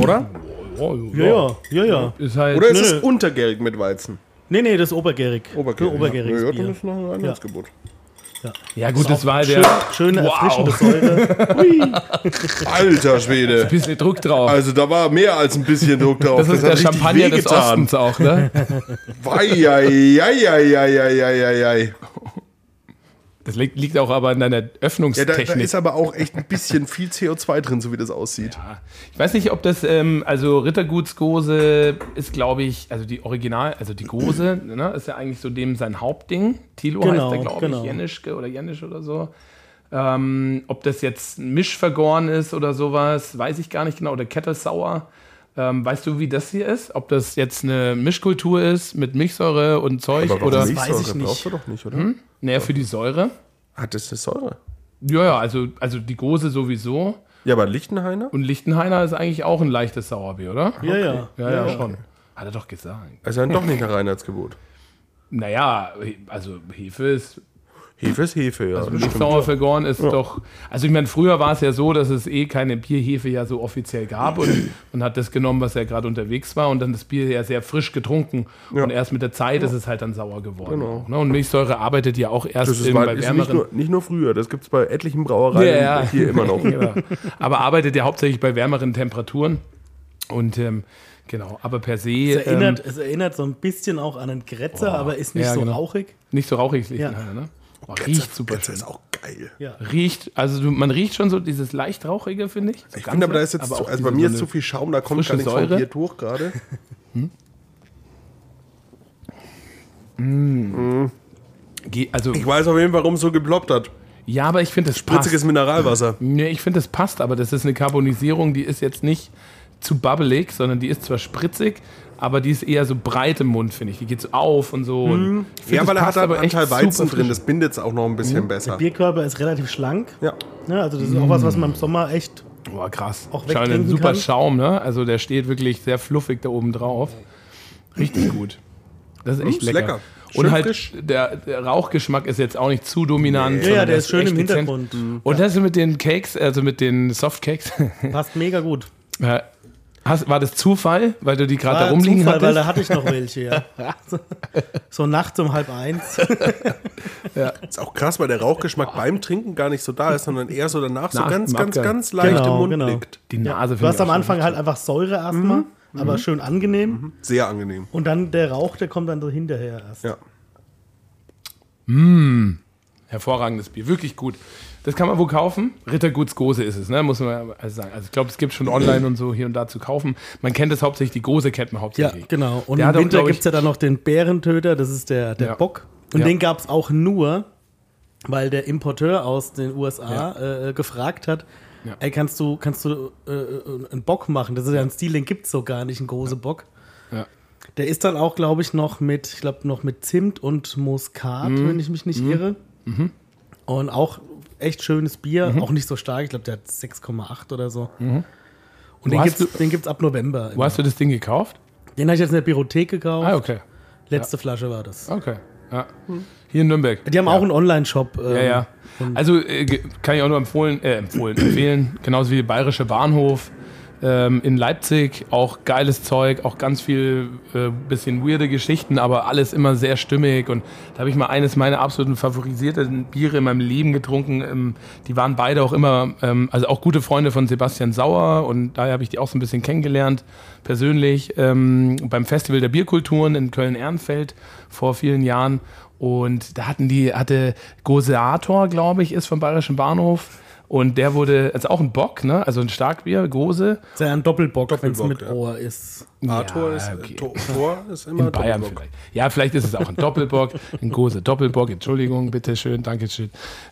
Oder? Oh, Ja, ja, ja, ja. Ist halt. Oder ist es untergärig mit Weizen? Nee, nee, das ist obergärig. Obergärig. Obergäriges ja, dann Bier. ist nach dem Reinheitsgebot. ja, gut, das war Schön, der. schöne, Wow. erfrischende Säure. Alter Schwede. Bisschen Druck drauf. Also da war mehr als ein bisschen Druck drauf. das ist der Champagner des. Ostens auch, ne? Eieieiei. Das liegt, liegt auch aber in deiner Ja, da, da Öffnungstechnik. ist aber auch echt ein bisschen viel CO2 drin, so wie das aussieht. ich weiß nicht, ob das, ähm, also Rittergutsgose ist, glaube ich, also die Original, also die Gose, ne, ist ja eigentlich so dem sein Hauptding. Thilo Genau, heißt der, glaube genau. ich, Jenischke oder Jenisch oder so. Ähm, ob das jetzt ein Mischvergoren ist oder sowas, weiß ich gar nicht genau. Oder Kettelsauer. Ähm, weißt du, wie das hier ist? Ob das jetzt eine Mischkultur ist mit Milchsäure und Zeug Aber oder. nicht? weiß ich nicht. brauchst du doch nicht, oder? Naja, für die Säure. Hat das eine Säure? Ja, ja, also, also die Gose sowieso. Ja, aber Lichtenhainer? Und Lichtenhainer ist eigentlich auch ein leichtes Sauerbier, oder? Ja, ja. Ja, ja, schon. Hat er doch gesagt. Also dann doch nicht nach Reinheitsgebot. Naja, also Hefe ist, Hefe ist Hefe, ja. also. Milchsauer vergoren ist doch, also ich meine, früher war es ja so, dass es eh keine Bierhefe ja so offiziell gab und man hat das genommen, was ja gerade unterwegs war und dann das Bier ja sehr frisch getrunken und erst mit der Zeit ist es halt dann sauer geworden. Genau. Ne? Und Milchsäure arbeitet ja auch erst Das ist, bei, bei ist nicht, wärmeren nur, nicht nur früher, das gibt es bei etlichen Brauereien Ja, ja. hier immer noch. Ja. Aber arbeitet ja hauptsächlich bei wärmeren Temperaturen. Und ähm, genau, aber per se Es erinnert, ähm, es erinnert so ein bisschen auch an einen Grätzer, aber ist nicht Ja, so genau. rauchig. nicht so rauchig ist Ja. Ne? Oh, riecht super Grätze schön. ist auch geil. Ja. Riecht, also du, man riecht schon so dieses leicht rauchige, finde ich. So Ich finde aber, da ist jetzt, aber zu, auch also bei mir ist zu viel Schaum, da kommt gar nichts vom Säure. Bier durch gerade. Ge- Also, Ich weiß auf jeden Fall, warum es so geploppt hat. ja, aber ich finde, das Spritziges passt. Mineralwasser. Nee, ich finde, das passt, aber das ist eine Carbonisierung, die ist jetzt nicht zu bubbelig, sondern die ist zwar spritzig, aber die ist eher so breit im Mund, finde ich. Die geht so auf und so. Und ich finde, Ja, weil er hat aber echt Anteil Weizen drin, das bindet es auch noch ein bisschen besser. Bierkörper ist relativ schlank. Ja. Ne, also das ist auch was, was man im Sommer echt. Boah, krass. auch Schau, ein wegtrinken super kann. Schaum, ne? Also der steht wirklich sehr fluffig da oben drauf. Richtig gut. Das ist echt ist lecker. lecker. Und halt der, der Rauchgeschmack ist jetzt auch nicht zu dominant. Ja, sondern ja, der ist schön echt im dezent. Hintergrund. Und das mit den Cakes, also mit den Softcakes, Passt mega gut. Ja. Hast, war das Zufall, weil du die gerade da rumliegen Zufall, weil hattest? da hatte ich noch welche, ja. So, so nachts um halb eins. Ist auch krass, weil der Rauchgeschmack beim Trinken gar nicht so da ist, sondern eher so danach so Nach ganz, dem ganz, Abgang. ganz leicht Genau, im Mund genau. liegt. die Nase Du hast am Anfang halt einfach Säure erstmal, aber schön angenehm. Sehr angenehm. Und dann der Rauch, der kommt dann so hinterher erst. Ja. Hervorragendes Bier, wirklich gut. Das kann man wo kaufen? Ritterguts Gose ist es, ne? muss man also sagen. Also ich glaube, es gibt schon online und so hier und da zu kaufen. Man kennt es hauptsächlich, die Gose kennt man Ja, hauptsächlich. genau. Und Der im Winter gibt es ja dann noch den Bärentöter, das ist der, der Ja. Bock. Und Ja. den gab es auch nur, weil der Importeur aus den USA äh, gefragt hat, Ja. ey, kannst du, kannst du äh, einen Bock machen? Das ist ja ein Stil, den gibt es so gar nicht, einen großen Bock. Ja. Der ist dann auch, glaube ich, noch mit, ich glaube, noch mit Zimt und Muskat, Mhm. wenn ich mich nicht irre. Und auch echt schönes Bier, Mhm. auch nicht so stark. Ich glaube, der hat 6,8 oder so. Wo Und den den gibt's ab November. Wo hast du das Ding gekauft? Den habe ich jetzt in der Bibliothek gekauft. Ah, okay. Letzte Flasche war das. Okay. Ja. Hier in Nürnberg. Die haben auch einen Online-Shop. ähm, Ja, ja. Also äh, kann ich auch nur empfohlen, äh, empfohlen, empfehlen, genauso wie der Bayerische Bahnhof. Ähm, in Leipzig. Auch geiles Zeug, auch ganz viel äh, bisschen weirde Geschichten, aber alles immer sehr stimmig. Und da habe ich mal eines meiner absoluten favorisierten Biere in meinem Leben getrunken. Ähm, die waren beide auch immer, ähm, also auch gute Freunde von Sebastian Sauer und daher habe ich die auch so ein bisschen kennengelernt, persönlich, ähm, beim Festival der Bierkulturen in Köln-Ehrenfeld vor vielen Jahren. Und da hatten die, hatte Goseator, glaube ich, ist vom Bayerischen Bahnhof. Und der wurde, also auch ein Bock, ne? Also ein Starkbier, Gose. Das ist ja ein Doppelbock, wenn es Doppelbock, mit ja. Ohr ist. Arthur Ja, ist, okay. Tor, Tor ist immer In Bayern vielleicht. Ja, vielleicht ist es auch ein Doppelbock, ein Gose Doppelbock. Entschuldigung, bitteschön, Dankeschön.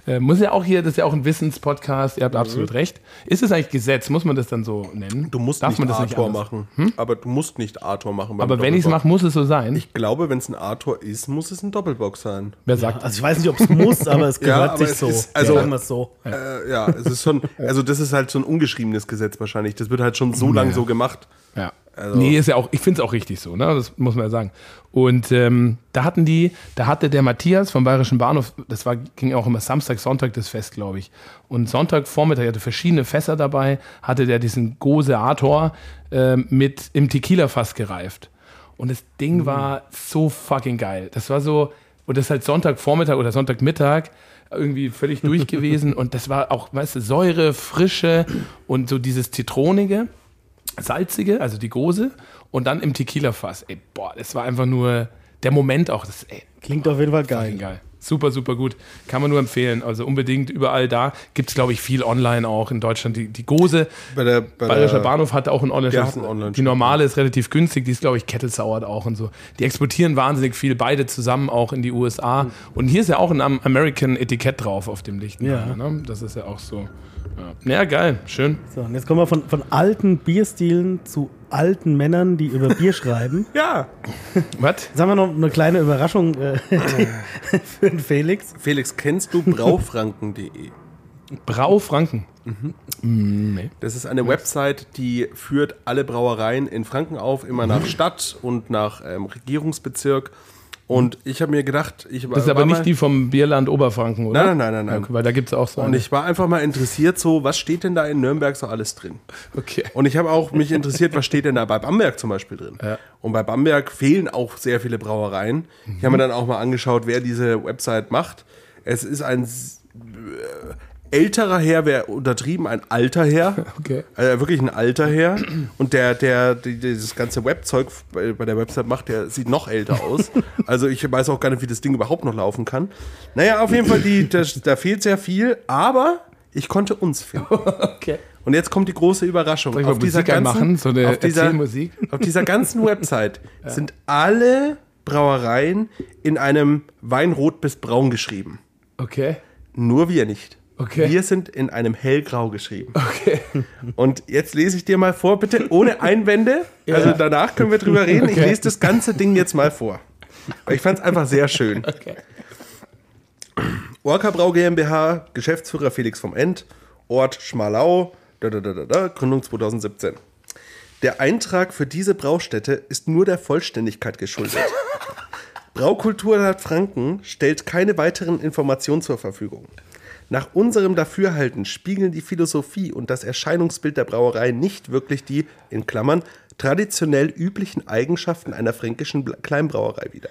Äh, muss ja auch hier, das ist ja auch ein Wissenspodcast, ihr habt absolut recht. Ist es eigentlich Gesetz? Muss man das dann so nennen? Du musst Darf nicht man das Arthur anders? machen. Aber du musst nicht Arthur machen. beim Aber wenn ich es mache, muss es so sein. Ich glaube, wenn es ein Arthur ist, muss es ein Doppelbock sein. Wer sagt Also ich weiß nicht, ob es muss, aber es Ja, gehört aber sich es so. ist- also- es so. Äh, ja, es ist schon, also das ist halt so ein ungeschriebenes Gesetz wahrscheinlich. Das wird halt schon so lange so gemacht. Ja. Also- nee, ist ja auch, ich finde es auch richtig so, ne? Das muss man ja sagen. Und ähm, da hatten die, da hatte der Matthias vom Bayerischen Bahnhof, das war, ging auch immer Samstag, Sonntag das Fest, glaube ich. Und Sonntagvormittag, er hatte verschiedene Fässer dabei, hatte der diesen Gose Ator äh, mit im Tequila-Fass gereift. Und das Ding Mhm. war so fucking geil. Das war so, und das ist halt Sonntagvormittag oder Sonntagmittag irgendwie völlig durch gewesen. Und das war auch, weißt du, Säure, Frische und so dieses Zitronige salzige, also die Gose, und dann im Tequila-Fass. Ey, boah, das war einfach nur der Moment auch. Das, ey, Klingt auf jeden Fall geil. geil. Super, super gut. Kann man nur empfehlen. Also unbedingt überall da. Gibt es, glaube ich, viel online auch in Deutschland. Die, die Gose, Bei der, bei Bayerischer der, Bahnhof hat auch einen Online-Shop. Online-Shop, Die normale ist relativ günstig. Die ist, glaube ich, kettelsauert auch und so. Die exportieren wahnsinnig viel, beide zusammen auch in die USA. Und hier ist ja auch ein Am- American-Etikett drauf auf dem Licht. Ja. Ne? Das ist ja auch so. Ja, ja geil. Schön. So, und jetzt kommen wir von, von alten Bierstilen zu alten Männern, die über Bier schreiben. ja, Was? Jetzt haben wir noch eine kleine Überraschung äh, für den Felix. Felix, kennst du braufranken.de? Brau Franken. Das ist eine Website, die führt alle Brauereien in Franken auf, immer nach Stadt und nach ähm, Regierungsbezirk. Und ich habe mir gedacht, ich Das ist aber nicht die vom Bierland Oberfranken, oder? Nein, nein, nein, nein. Okay, weil da gibt es auch so Und eine. ich war einfach mal interessiert, so, was steht denn da in Nürnberg so alles drin? Okay. Und ich habe auch mich interessiert, was steht denn da bei Bamberg zum Beispiel drin? Ja. Und bei Bamberg fehlen auch sehr viele Brauereien. Ich habe mir dann auch mal angeschaut, wer diese Website macht. Es ist ein älterer Herr, wäre untertrieben, ein alter Herr. Okay. Also wirklich ein alter Herr. Und der, der, die, dieses ganze Webzeug bei, bei der Website macht, der sieht noch älter aus. Also ich weiß auch gar nicht, wie das Ding überhaupt noch laufen kann. Naja, auf jeden Fall, die, das, da fehlt sehr viel, aber ich konnte uns finden. Okay. Und jetzt kommt die große Überraschung. Ich mal Musik anmachen? So auf, dieser, auf dieser ganzen Website sind alle Brauereien in einem Weinrot bis Braun geschrieben. Okay. Nur wir nicht. Okay. Wir sind in einem hellgrau geschrieben. Okay. Und jetzt lese ich dir mal vor, bitte ohne Einwände. Also danach können wir drüber reden. Ich Okay. lese das ganze Ding jetzt mal vor. Ich fand es einfach sehr schön. Okay. Orca Brau GmbH, Geschäftsführer Felix vom End, Ort Schmalau, da, da, da, Gründung 2017. Der Eintrag für diese Braustätte ist nur der Vollständigkeit geschuldet. Braukultur Franken stellt keine weiteren Informationen zur Verfügung. Nach unserem Dafürhalten spiegeln die Philosophie und das Erscheinungsbild der Brauerei nicht wirklich die, in Klammern, traditionell üblichen Eigenschaften einer fränkischen Kleinbrauerei wider.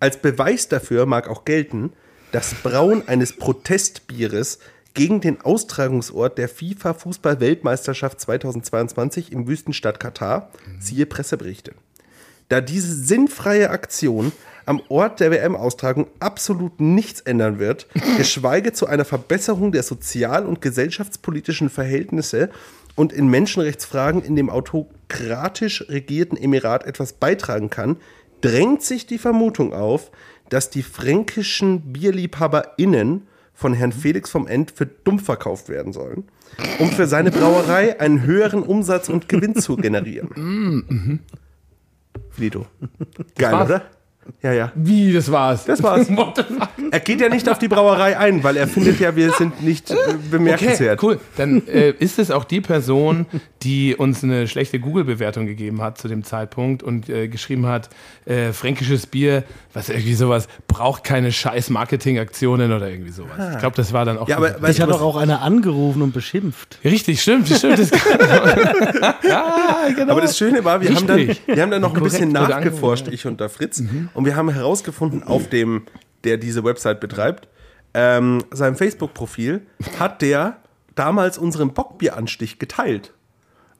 Als Beweis dafür mag auch gelten, das Brauen eines Protestbieres gegen den Austragungsort der FIFA-Fußball-Weltmeisterschaft 2022 im Wüstenstadt Katar, siehe Presseberichte. Da diese sinnfreie Aktion am Ort der WM-Austragung absolut nichts ändern wird, geschweige zu einer Verbesserung der sozial- und gesellschaftspolitischen Verhältnisse und in Menschenrechtsfragen in dem autokratisch regierten Emirat etwas beitragen kann, drängt sich die Vermutung auf, dass die fränkischen BierliebhaberInnen von Herrn Felix vom End für dumm verkauft werden sollen, um für seine Brauerei einen höheren Umsatz und Gewinn zu generieren. Filito. Geil, war's? oder? Ja, ja. Wie, das war's? Das war's. Er geht ja nicht auf die Brauerei ein, weil er findet ja, wir sind nicht äh, Okay, bemerkenswert. cool. Dann äh, ist es auch die Person, die uns eine schlechte Google-Bewertung gegeben hat zu dem Zeitpunkt und äh, geschrieben hat, äh, fränkisches Bier, was irgendwie sowas, braucht keine scheiß Marketingaktionen oder irgendwie sowas. Ich glaube, das war dann auch. Ja, aber Ich was- doch auch einer angerufen und beschimpft. Richtig, stimmt, stimmt. Das ja, genau. Aber das Schöne war, wir haben, dann, wir haben dann noch ein bisschen nachgeforscht, ich und der Fritz. Und wir haben herausgefunden, auf dem, der diese Website betreibt, ähm, seinem Facebook-Profil hat der damals unseren Bockbieranstich geteilt.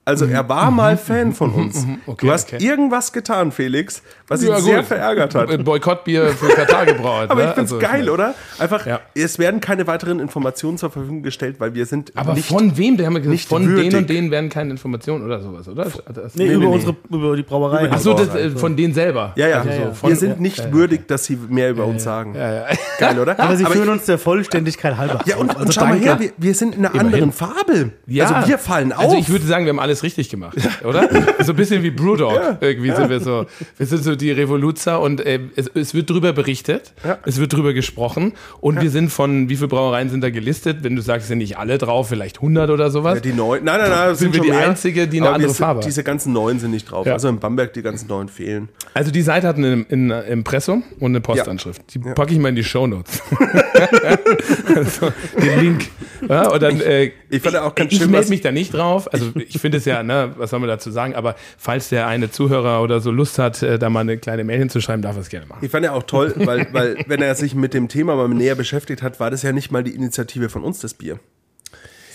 Also er war mal Fan von uns. Okay, du hast okay. irgendwas getan, Felix, was ihn Ja, sehr verärgert hat. Boykottbier für Katar gebraut. Aber ne? ich find's Also, geil, oder? Einfach, Ja. es werden keine weiteren Informationen zur Verfügung gestellt, weil wir sind Aber nicht von wem? Der haben wir gesagt, nicht von würdig. denen und denen werden keine Informationen oder sowas, oder? Das, Nee, Nee, über, nee. Unsere, über die Brauerei. Ach so, das, Brauerei. äh, von denen selber. Ja, ja. Also so ja. von- wir sind nicht ja, ja. würdig, dass sie mehr über uns sagen. Ja, ja. Geil, oder? Aber sie führen uns der Vollständigkeit halber. Ja, und, Also schau mal her, wir, sind in einer anderen Farbe. Ja. Also wir fallen auf. Also ich würde sagen, wir haben alles richtig gemacht, oder? So ein bisschen wie Brewdog. Irgendwie sind wir so. Wir sind so die Revoluzer und äh, es, es wird drüber berichtet, Ja. es wird drüber gesprochen und wir sind von, wie viele Brauereien sind da gelistet? Wenn du sagst, sind nicht alle drauf, vielleicht 100 oder sowas. ja, die neuen. Nein, nein, nein, es Sind wir die mehr. Einzige, die eine Aber andere sind- Farbe hat? Diese ganzen neuen sind nicht drauf. Ja. Also in Bamberg die ganzen neuen fehlen. Also die Seite hat ein in, Impressum und eine Postanschrift. Die packe ich mal in die Shownotes. also, den Link. Ja, und dann, äh, ich fand ja auch ganz ich schön, melde mich da nicht drauf. Also ich finde es ja, ne, was soll man dazu sagen, aber falls der eine Zuhörer oder so Lust hat, äh, da mal eine kleine Mail hinzuschreiben, darf er es gerne machen. Ich fand ja auch toll, weil, weil wenn er sich mit dem Thema mal näher beschäftigt hat, war das ja nicht mal die Initiative von uns, das Bier.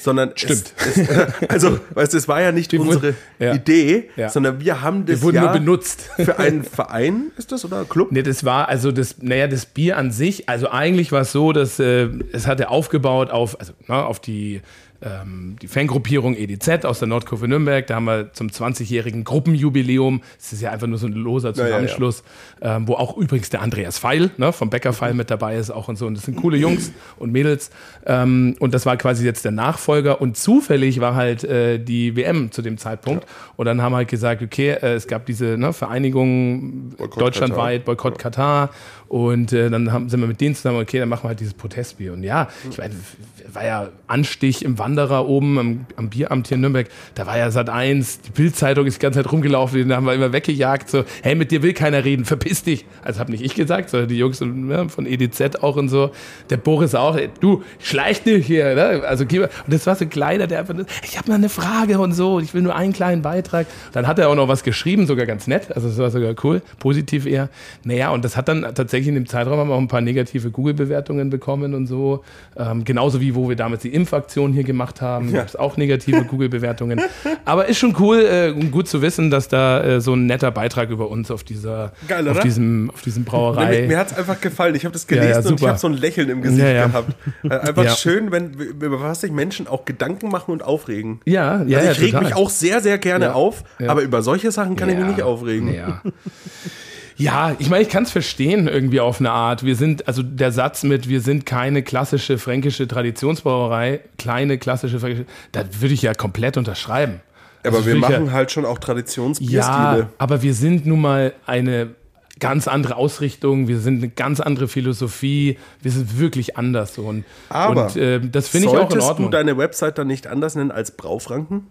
Sondern Stimmt. Es, es, also, weißt du, es war ja nicht Wir unsere ja. Idee, Ja. sondern wir haben das Wir wurden ja nur benutzt. für einen Verein, ist das, oder Club? Nee, das war also das, naja, das Bier an sich, also eigentlich war es so, dass äh, es hatte aufgebaut auf, also ne, auf die, ähm, die Fangruppierung EDZ aus der Nordkurve Nürnberg. Da haben wir zum 20-jährigen Gruppenjubiläum, das ist ja einfach nur so ein loser ja, ja. Zusammenschluss, Ähm, wo auch übrigens der Andreas Feil ne, vom Bäcker Feil mit dabei ist auch und so. Und das sind coole Jungs und Mädels. Ähm, und das war quasi jetzt der Nachfolger. Und zufällig war halt äh, die WM zu dem Zeitpunkt. Und dann haben wir halt gesagt, okay, äh, es gab diese ne, Vereinigung Boykott deutschlandweit, Boykott Katar. Und äh, dann haben, sind wir mit denen zusammen, okay, dann machen wir halt dieses Protestbier. Und ja, ich meine, war ja Anstich im Wanderer oben am, am Bieramt hier in Nürnberg. Da war ja Sat 1, die Bildzeitung ist die ganze Zeit rumgelaufen, da haben wir immer weggejagt, so, hey, mit dir will keiner reden, verpiss dich. Also habe nicht ich gesagt, sondern die Jungs ne, von EDZ auch und so. Der Boris auch, ey, du, schleich nicht hier. Ne? Also, und das war so ein Kleiner, der einfach, ich habe mal eine Frage und so, ich will nur einen kleinen Beitrag. Dann hat er auch noch was geschrieben, sogar ganz nett, also das war sogar cool, positiv eher. Naja, und das hat dann tatsächlich in dem Zeitraum haben wir auch ein paar negative Google-Bewertungen bekommen und so. Ähm, genauso wie wo wir damals die Impfaktion hier gemacht haben, gab es auch negative Google-Bewertungen. Aber ist schon cool äh, gut zu wissen, dass da äh, so ein netter Beitrag über uns auf dieser, Geil, auf diesem, auf diesem Brauerei. Mir, mir hat es einfach gefallen. Ich habe das Ja, gelesen ja, und ich habe so ein Lächeln im Gesicht Ja, ja. gehabt. Äh, Einfach Ja. schön, wenn über was sich Menschen auch Gedanken machen und aufregen. ja, ja, also ja, ich reg total. mich auch sehr, sehr gerne Ja. auf, Ja. aber über solche Sachen kann ich mich Ja. nicht aufregen. Ja. Ja, ich meine, ich kann es verstehen irgendwie auf eine Art. Wir sind, also der Satz mit, wir sind keine klassische fränkische Traditionsbrauerei, kleine klassische fränkische, das würde ich ja komplett unterschreiben. Aber Also wir machen ja, halt schon auch ja, Traditionsbierstile. aber wir sind nun mal eine ganz andere Ausrichtung, wir sind eine ganz andere Philosophie, wir sind wirklich anders. Und, Aber und äh, das finde ich auch in Solltest du Ordnung. deine Website dann nicht anders nennen als Braufranken?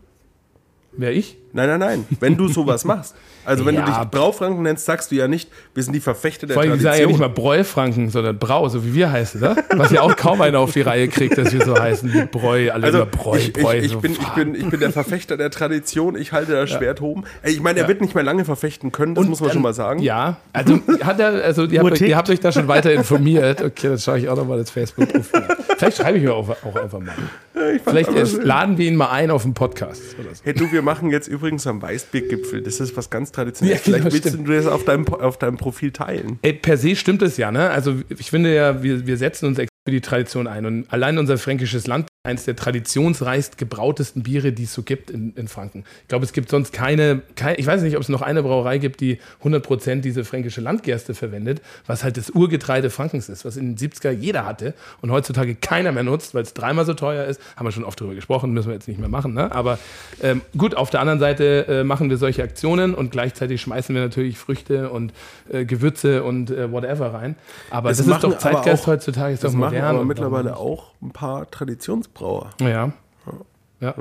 Wer ich? Nein, nein, nein. Wenn du sowas machst. Also wenn Ja. du dich Braufranken nennst, sagst du ja nicht, wir sind die Verfechter der Vor allem, ich sage ja Tradition. nicht mal Bräufranken, sondern Brau, so wie wir heißen, ne? Was ja auch kaum einer auf die Reihe kriegt, dass wir so heißen wie Bräu, alle Also immer Bräu, ich, Bräu. ich, ich, so, bin, ich, bin, ich bin der Verfechter der Tradition, ich halte das Schwert oben. Ey, Ich meine, er wird nicht mehr lange verfechten können, das muss man dann- schon mal sagen. Ja, also hat er, also ihr habt, euch, ihr habt euch da schon weiter informiert. Okay, dann schaue ich auch nochmal das Facebook-Profil. Vielleicht schreibe ich mir auch, auch einfach mal. Vielleicht laden wir ihn mal ein auf den Podcast oder so. Hey du, wir machen jetzt übrigens am Weißbiergipfel. Das ist was ganz Traditionelles. Ja, genau, Vielleicht willst stimmt. du das auf deinem, auf deinem Profil teilen. Ey, per se stimmt es ja, ne? Also ich finde ja, wir, wir setzen uns für die Tradition ein. Und allein unser fränkisches Land eines der traditionsreichst gebrautesten Biere, die es so gibt in, in Franken. Ich glaube, es gibt sonst keine, kein, ich weiß nicht, ob es noch eine Brauerei gibt, die 100% diese fränkische Landgerste verwendet, was halt das Urgetreide Frankens ist, was in den 70er jeder hatte und heutzutage keiner mehr nutzt, weil es dreimal so teuer ist. Haben wir schon oft drüber gesprochen, müssen wir jetzt nicht mehr machen. Ne? Aber ähm, gut, auf der anderen Seite äh, machen wir solche Aktionen und gleichzeitig schmeißen wir natürlich Früchte und äh, Gewürze und äh, whatever rein. Aber Das das, ist doch Zeitgeist auch- heutzutage, ist doch machen modern. aber mittlerweile auch ein paar Traditionsbrauer. Ja. Ja.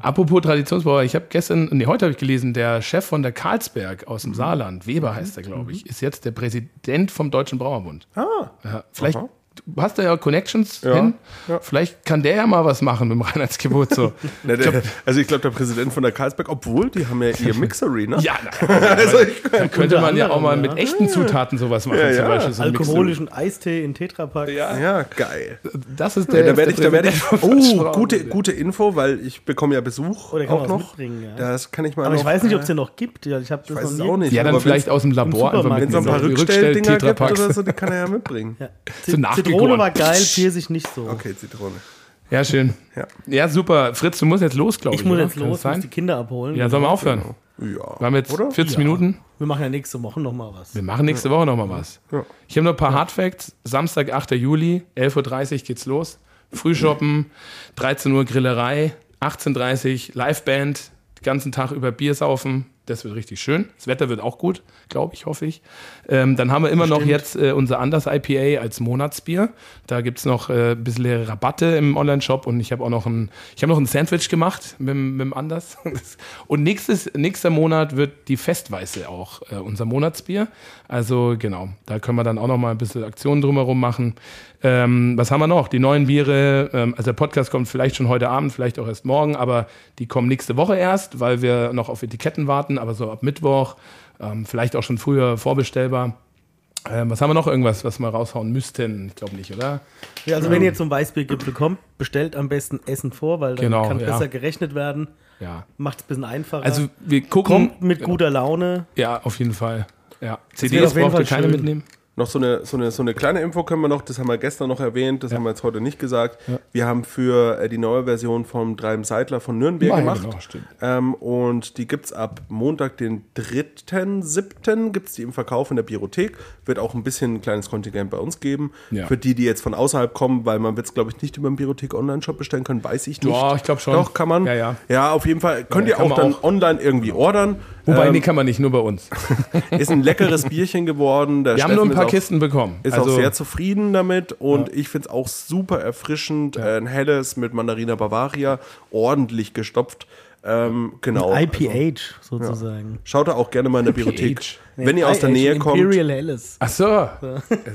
Apropos Traditionsbrauer, ich habe gestern, nee, heute habe ich gelesen, der Chef von der Carlsberg aus dem Saarland, Weber heißt er, glaube ich, ist jetzt der Präsident vom Deutschen Brauerbund. Ah, Ja, vielleicht, Aha. Du hast da ja Connections Ja, hin. ja. Vielleicht kann der ja mal was machen mit dem Reinheitsgebot. So. Na, der, also ich glaube, der Präsident von der Carlsberg, obwohl, die haben ja ihr Mixery, ne? ja, na, also ich, da könnte man ja auch mal mit ja. echten Zutaten sowas machen. Ja, zum. Beispiel so ein Alkoholischen Eistee in Tetrapack. Ja, ja, geil. das ist Ja, der. da werde ich, da werde ich, oh, gute, gute Info, weil ich bekomme ja Besuch Oh, der kann auch noch. Das kann ich mal Aber noch, ich weiß nicht, ob es den noch gibt. Ja, ich habe das weiß noch es nie. auch nicht. Ja, dann vielleicht aus dem Labor Wenn so ein paar Rückstelldinger gibt oder so, die kann er ja mitbringen. Ja. So nachgegoren. Zitrone war geil, Pfirsich nicht so. Okay, Zitrone. Ja, schön. Ja. Ja, super. Fritz, du musst jetzt los, glaube ich. Ich muss oder? jetzt Kann los, muss die Kinder abholen. Ja, sollen wir aufhören? Ja. Wir haben jetzt Oder? 40 Ja. Minuten. Wir machen ja nächste Woche noch mal was. Wir machen nächste Woche nochmal was. Ja. Ich habe noch ein paar Hardfacts. Samstag, 8. Juli, 11.30 Uhr geht's los. Frühshoppen, 13 Uhr Grillerei, 18.30 Uhr Liveband, den ganzen Tag über Bier saufen. Das wird richtig schön. Das Wetter wird auch gut, glaube ich, hoffe ich. Ähm, dann haben wir immer noch jetzt äh, unser Anders IPA als Monatsbier. Da gibt es noch äh, ein bisschen Rabatte im Online-Shop und ich habe auch noch ein, ich habe noch ein Sandwich gemacht mit, dem- mit dem Anders. Und nächstes, nächster Monat wird die Festweiße auch äh, unser Monatsbier. Also genau, da können wir dann auch noch mal ein bisschen Aktionen drumherum machen. Ähm, was haben wir noch? Die neuen Biere, ähm, also der Podcast kommt vielleicht schon heute Abend, vielleicht auch erst morgen, aber die kommen nächste Woche erst, weil wir noch auf Etiketten warten, aber so ab Mittwoch, ähm, vielleicht auch schon früher vorbestellbar. Ähm, was haben wir noch irgendwas, was wir raushauen müssten? Ich glaube nicht, oder? Ja, also wenn ihr zum Weißbiergipfel kommt, bestellt am besten Essen vor, weil dann Genau, kann ja. besser gerechnet werden. Ja. Macht es ein bisschen einfacher. Also wir gucken. kommt mit guter Laune. Ja, auf jeden Fall. Ja. CDs braucht ihr keine schön. mitnehmen. Noch so eine, so, eine, so eine kleine Info können wir noch, das haben wir gestern noch erwähnt, das haben wir jetzt heute nicht gesagt. Wir haben für äh, die neue Version vom Dreim Seidler von Nürnberg ja, gemacht. genau, stimmt. Ähm, und die gibt es ab Montag, den 3.7. gibt es die im Verkauf in der Biothek. Wird auch ein bisschen ein kleines Kontingent bei uns geben. Ja. Für die, die jetzt von außerhalb kommen, weil man wird es, glaube ich, nicht über den Biothek Online-Shop bestellen können, weiß ich nicht. Ja, ich glaub schon. Doch, kann man. Ja, ja. Ja, auf jeden Fall. Könnt Ja, ihr auch dann auch. online irgendwie ordern. Wobei, Ähm, nee, kann man nicht, nur bei uns. ist ein leckeres Bierchen geworden. Der Wir haben nur ein Steffen paar auch- Kisten bekommen. ist also, auch sehr zufrieden damit und ich finde es auch super erfrischend. Äh, ein helles mit Mandarina Bavaria, ordentlich gestopft. Ähm, genau. IPH sozusagen. Schaut da auch gerne mal in der IPH. Biothek. Wenn ihr aus der IH, Nähe kommt, Imperial Helles. Ach so. Ja,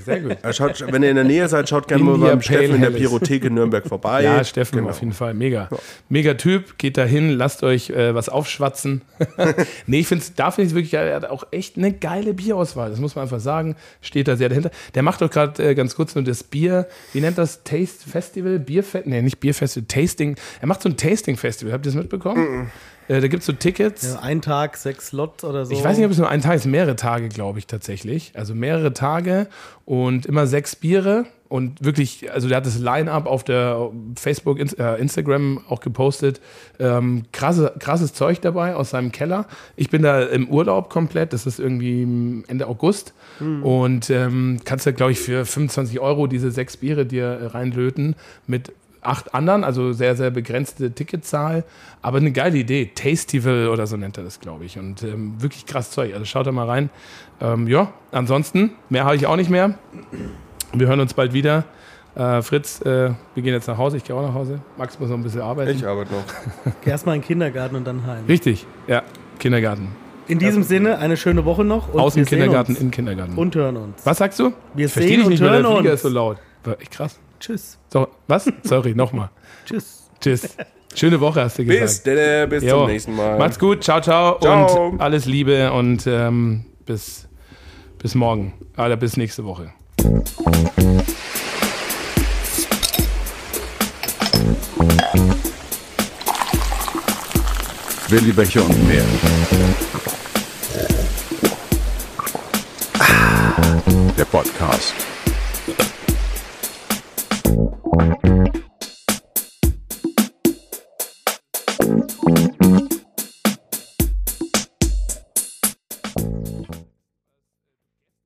sehr gut. äh, schaut, wenn ihr in der Nähe seid, schaut gerne mal beim Steffen in der in Nürnberg vorbei. Ja, Steffen, Genau. auf jeden Fall. Mega. Mega Typ. Geht da hin, lasst euch äh, was aufschwatzen. nee, ich finde da finde ich wirklich, er hat auch echt eine geile Bierauswahl. Das muss man einfach sagen. Steht da sehr dahinter. Der macht doch gerade äh, ganz kurz nur das Bier, wie nennt das? Taste Festival? Bierfest? Nee, nicht Bierfestival, Tasting. Er macht so ein Tasting-Festival. Habt ihr das mitbekommen? Äh, da gibt es so Tickets. Ja, ein Tag, sechs Slots oder so. Ich weiß nicht, ob es nur ein Tag ist, mehrere Tage, glaube ich tatsächlich. Also mehrere Tage und immer sechs Biere und wirklich, also der hat das Line-Up auf der Facebook, äh, Instagram auch gepostet. Ähm, krasse, krasses Zeug dabei aus seinem Keller. Ich bin da im Urlaub komplett, das ist irgendwie Ende August und ähm, kannst da, glaube ich, für 25 Euro diese sechs Biere dir äh, reinlöten mit acht anderen, also sehr, sehr begrenzte Ticketzahl, aber eine geile Idee. Tastival oder so nennt er das, glaube ich. Und ähm, wirklich krass Zeug. Also schaut da mal rein. Ähm, ja, ansonsten, mehr habe ich auch nicht mehr. Wir hören uns bald wieder. Äh, Fritz, äh, wir gehen jetzt nach Hause. Ich gehe auch nach Hause. Max muss noch ein bisschen arbeiten. Ich arbeite noch. Erstmal in den Kindergarten und dann heim. Richtig, ja. Kindergarten. In diesem Sinne, eine schöne Woche noch. Und Aus dem Kindergarten uns in den Kindergarten. Und hören uns. Was sagst du? Wir ich verstehe sehen dich nicht, und weil der hören Flieger uns. ist so laut. War echt krass. Tschüss. So, was? Sorry, nochmal. Tschüss. Tschüss. Schöne Woche hast du gesagt. Bis, denn, bis Jo. zum nächsten Mal. Macht's gut, ciao, ciao, Ciao. und alles Liebe und ähm, bis, bis morgen. Oder bis nächste Woche. Willi Becher und mehr. Der Podcast. Thank you.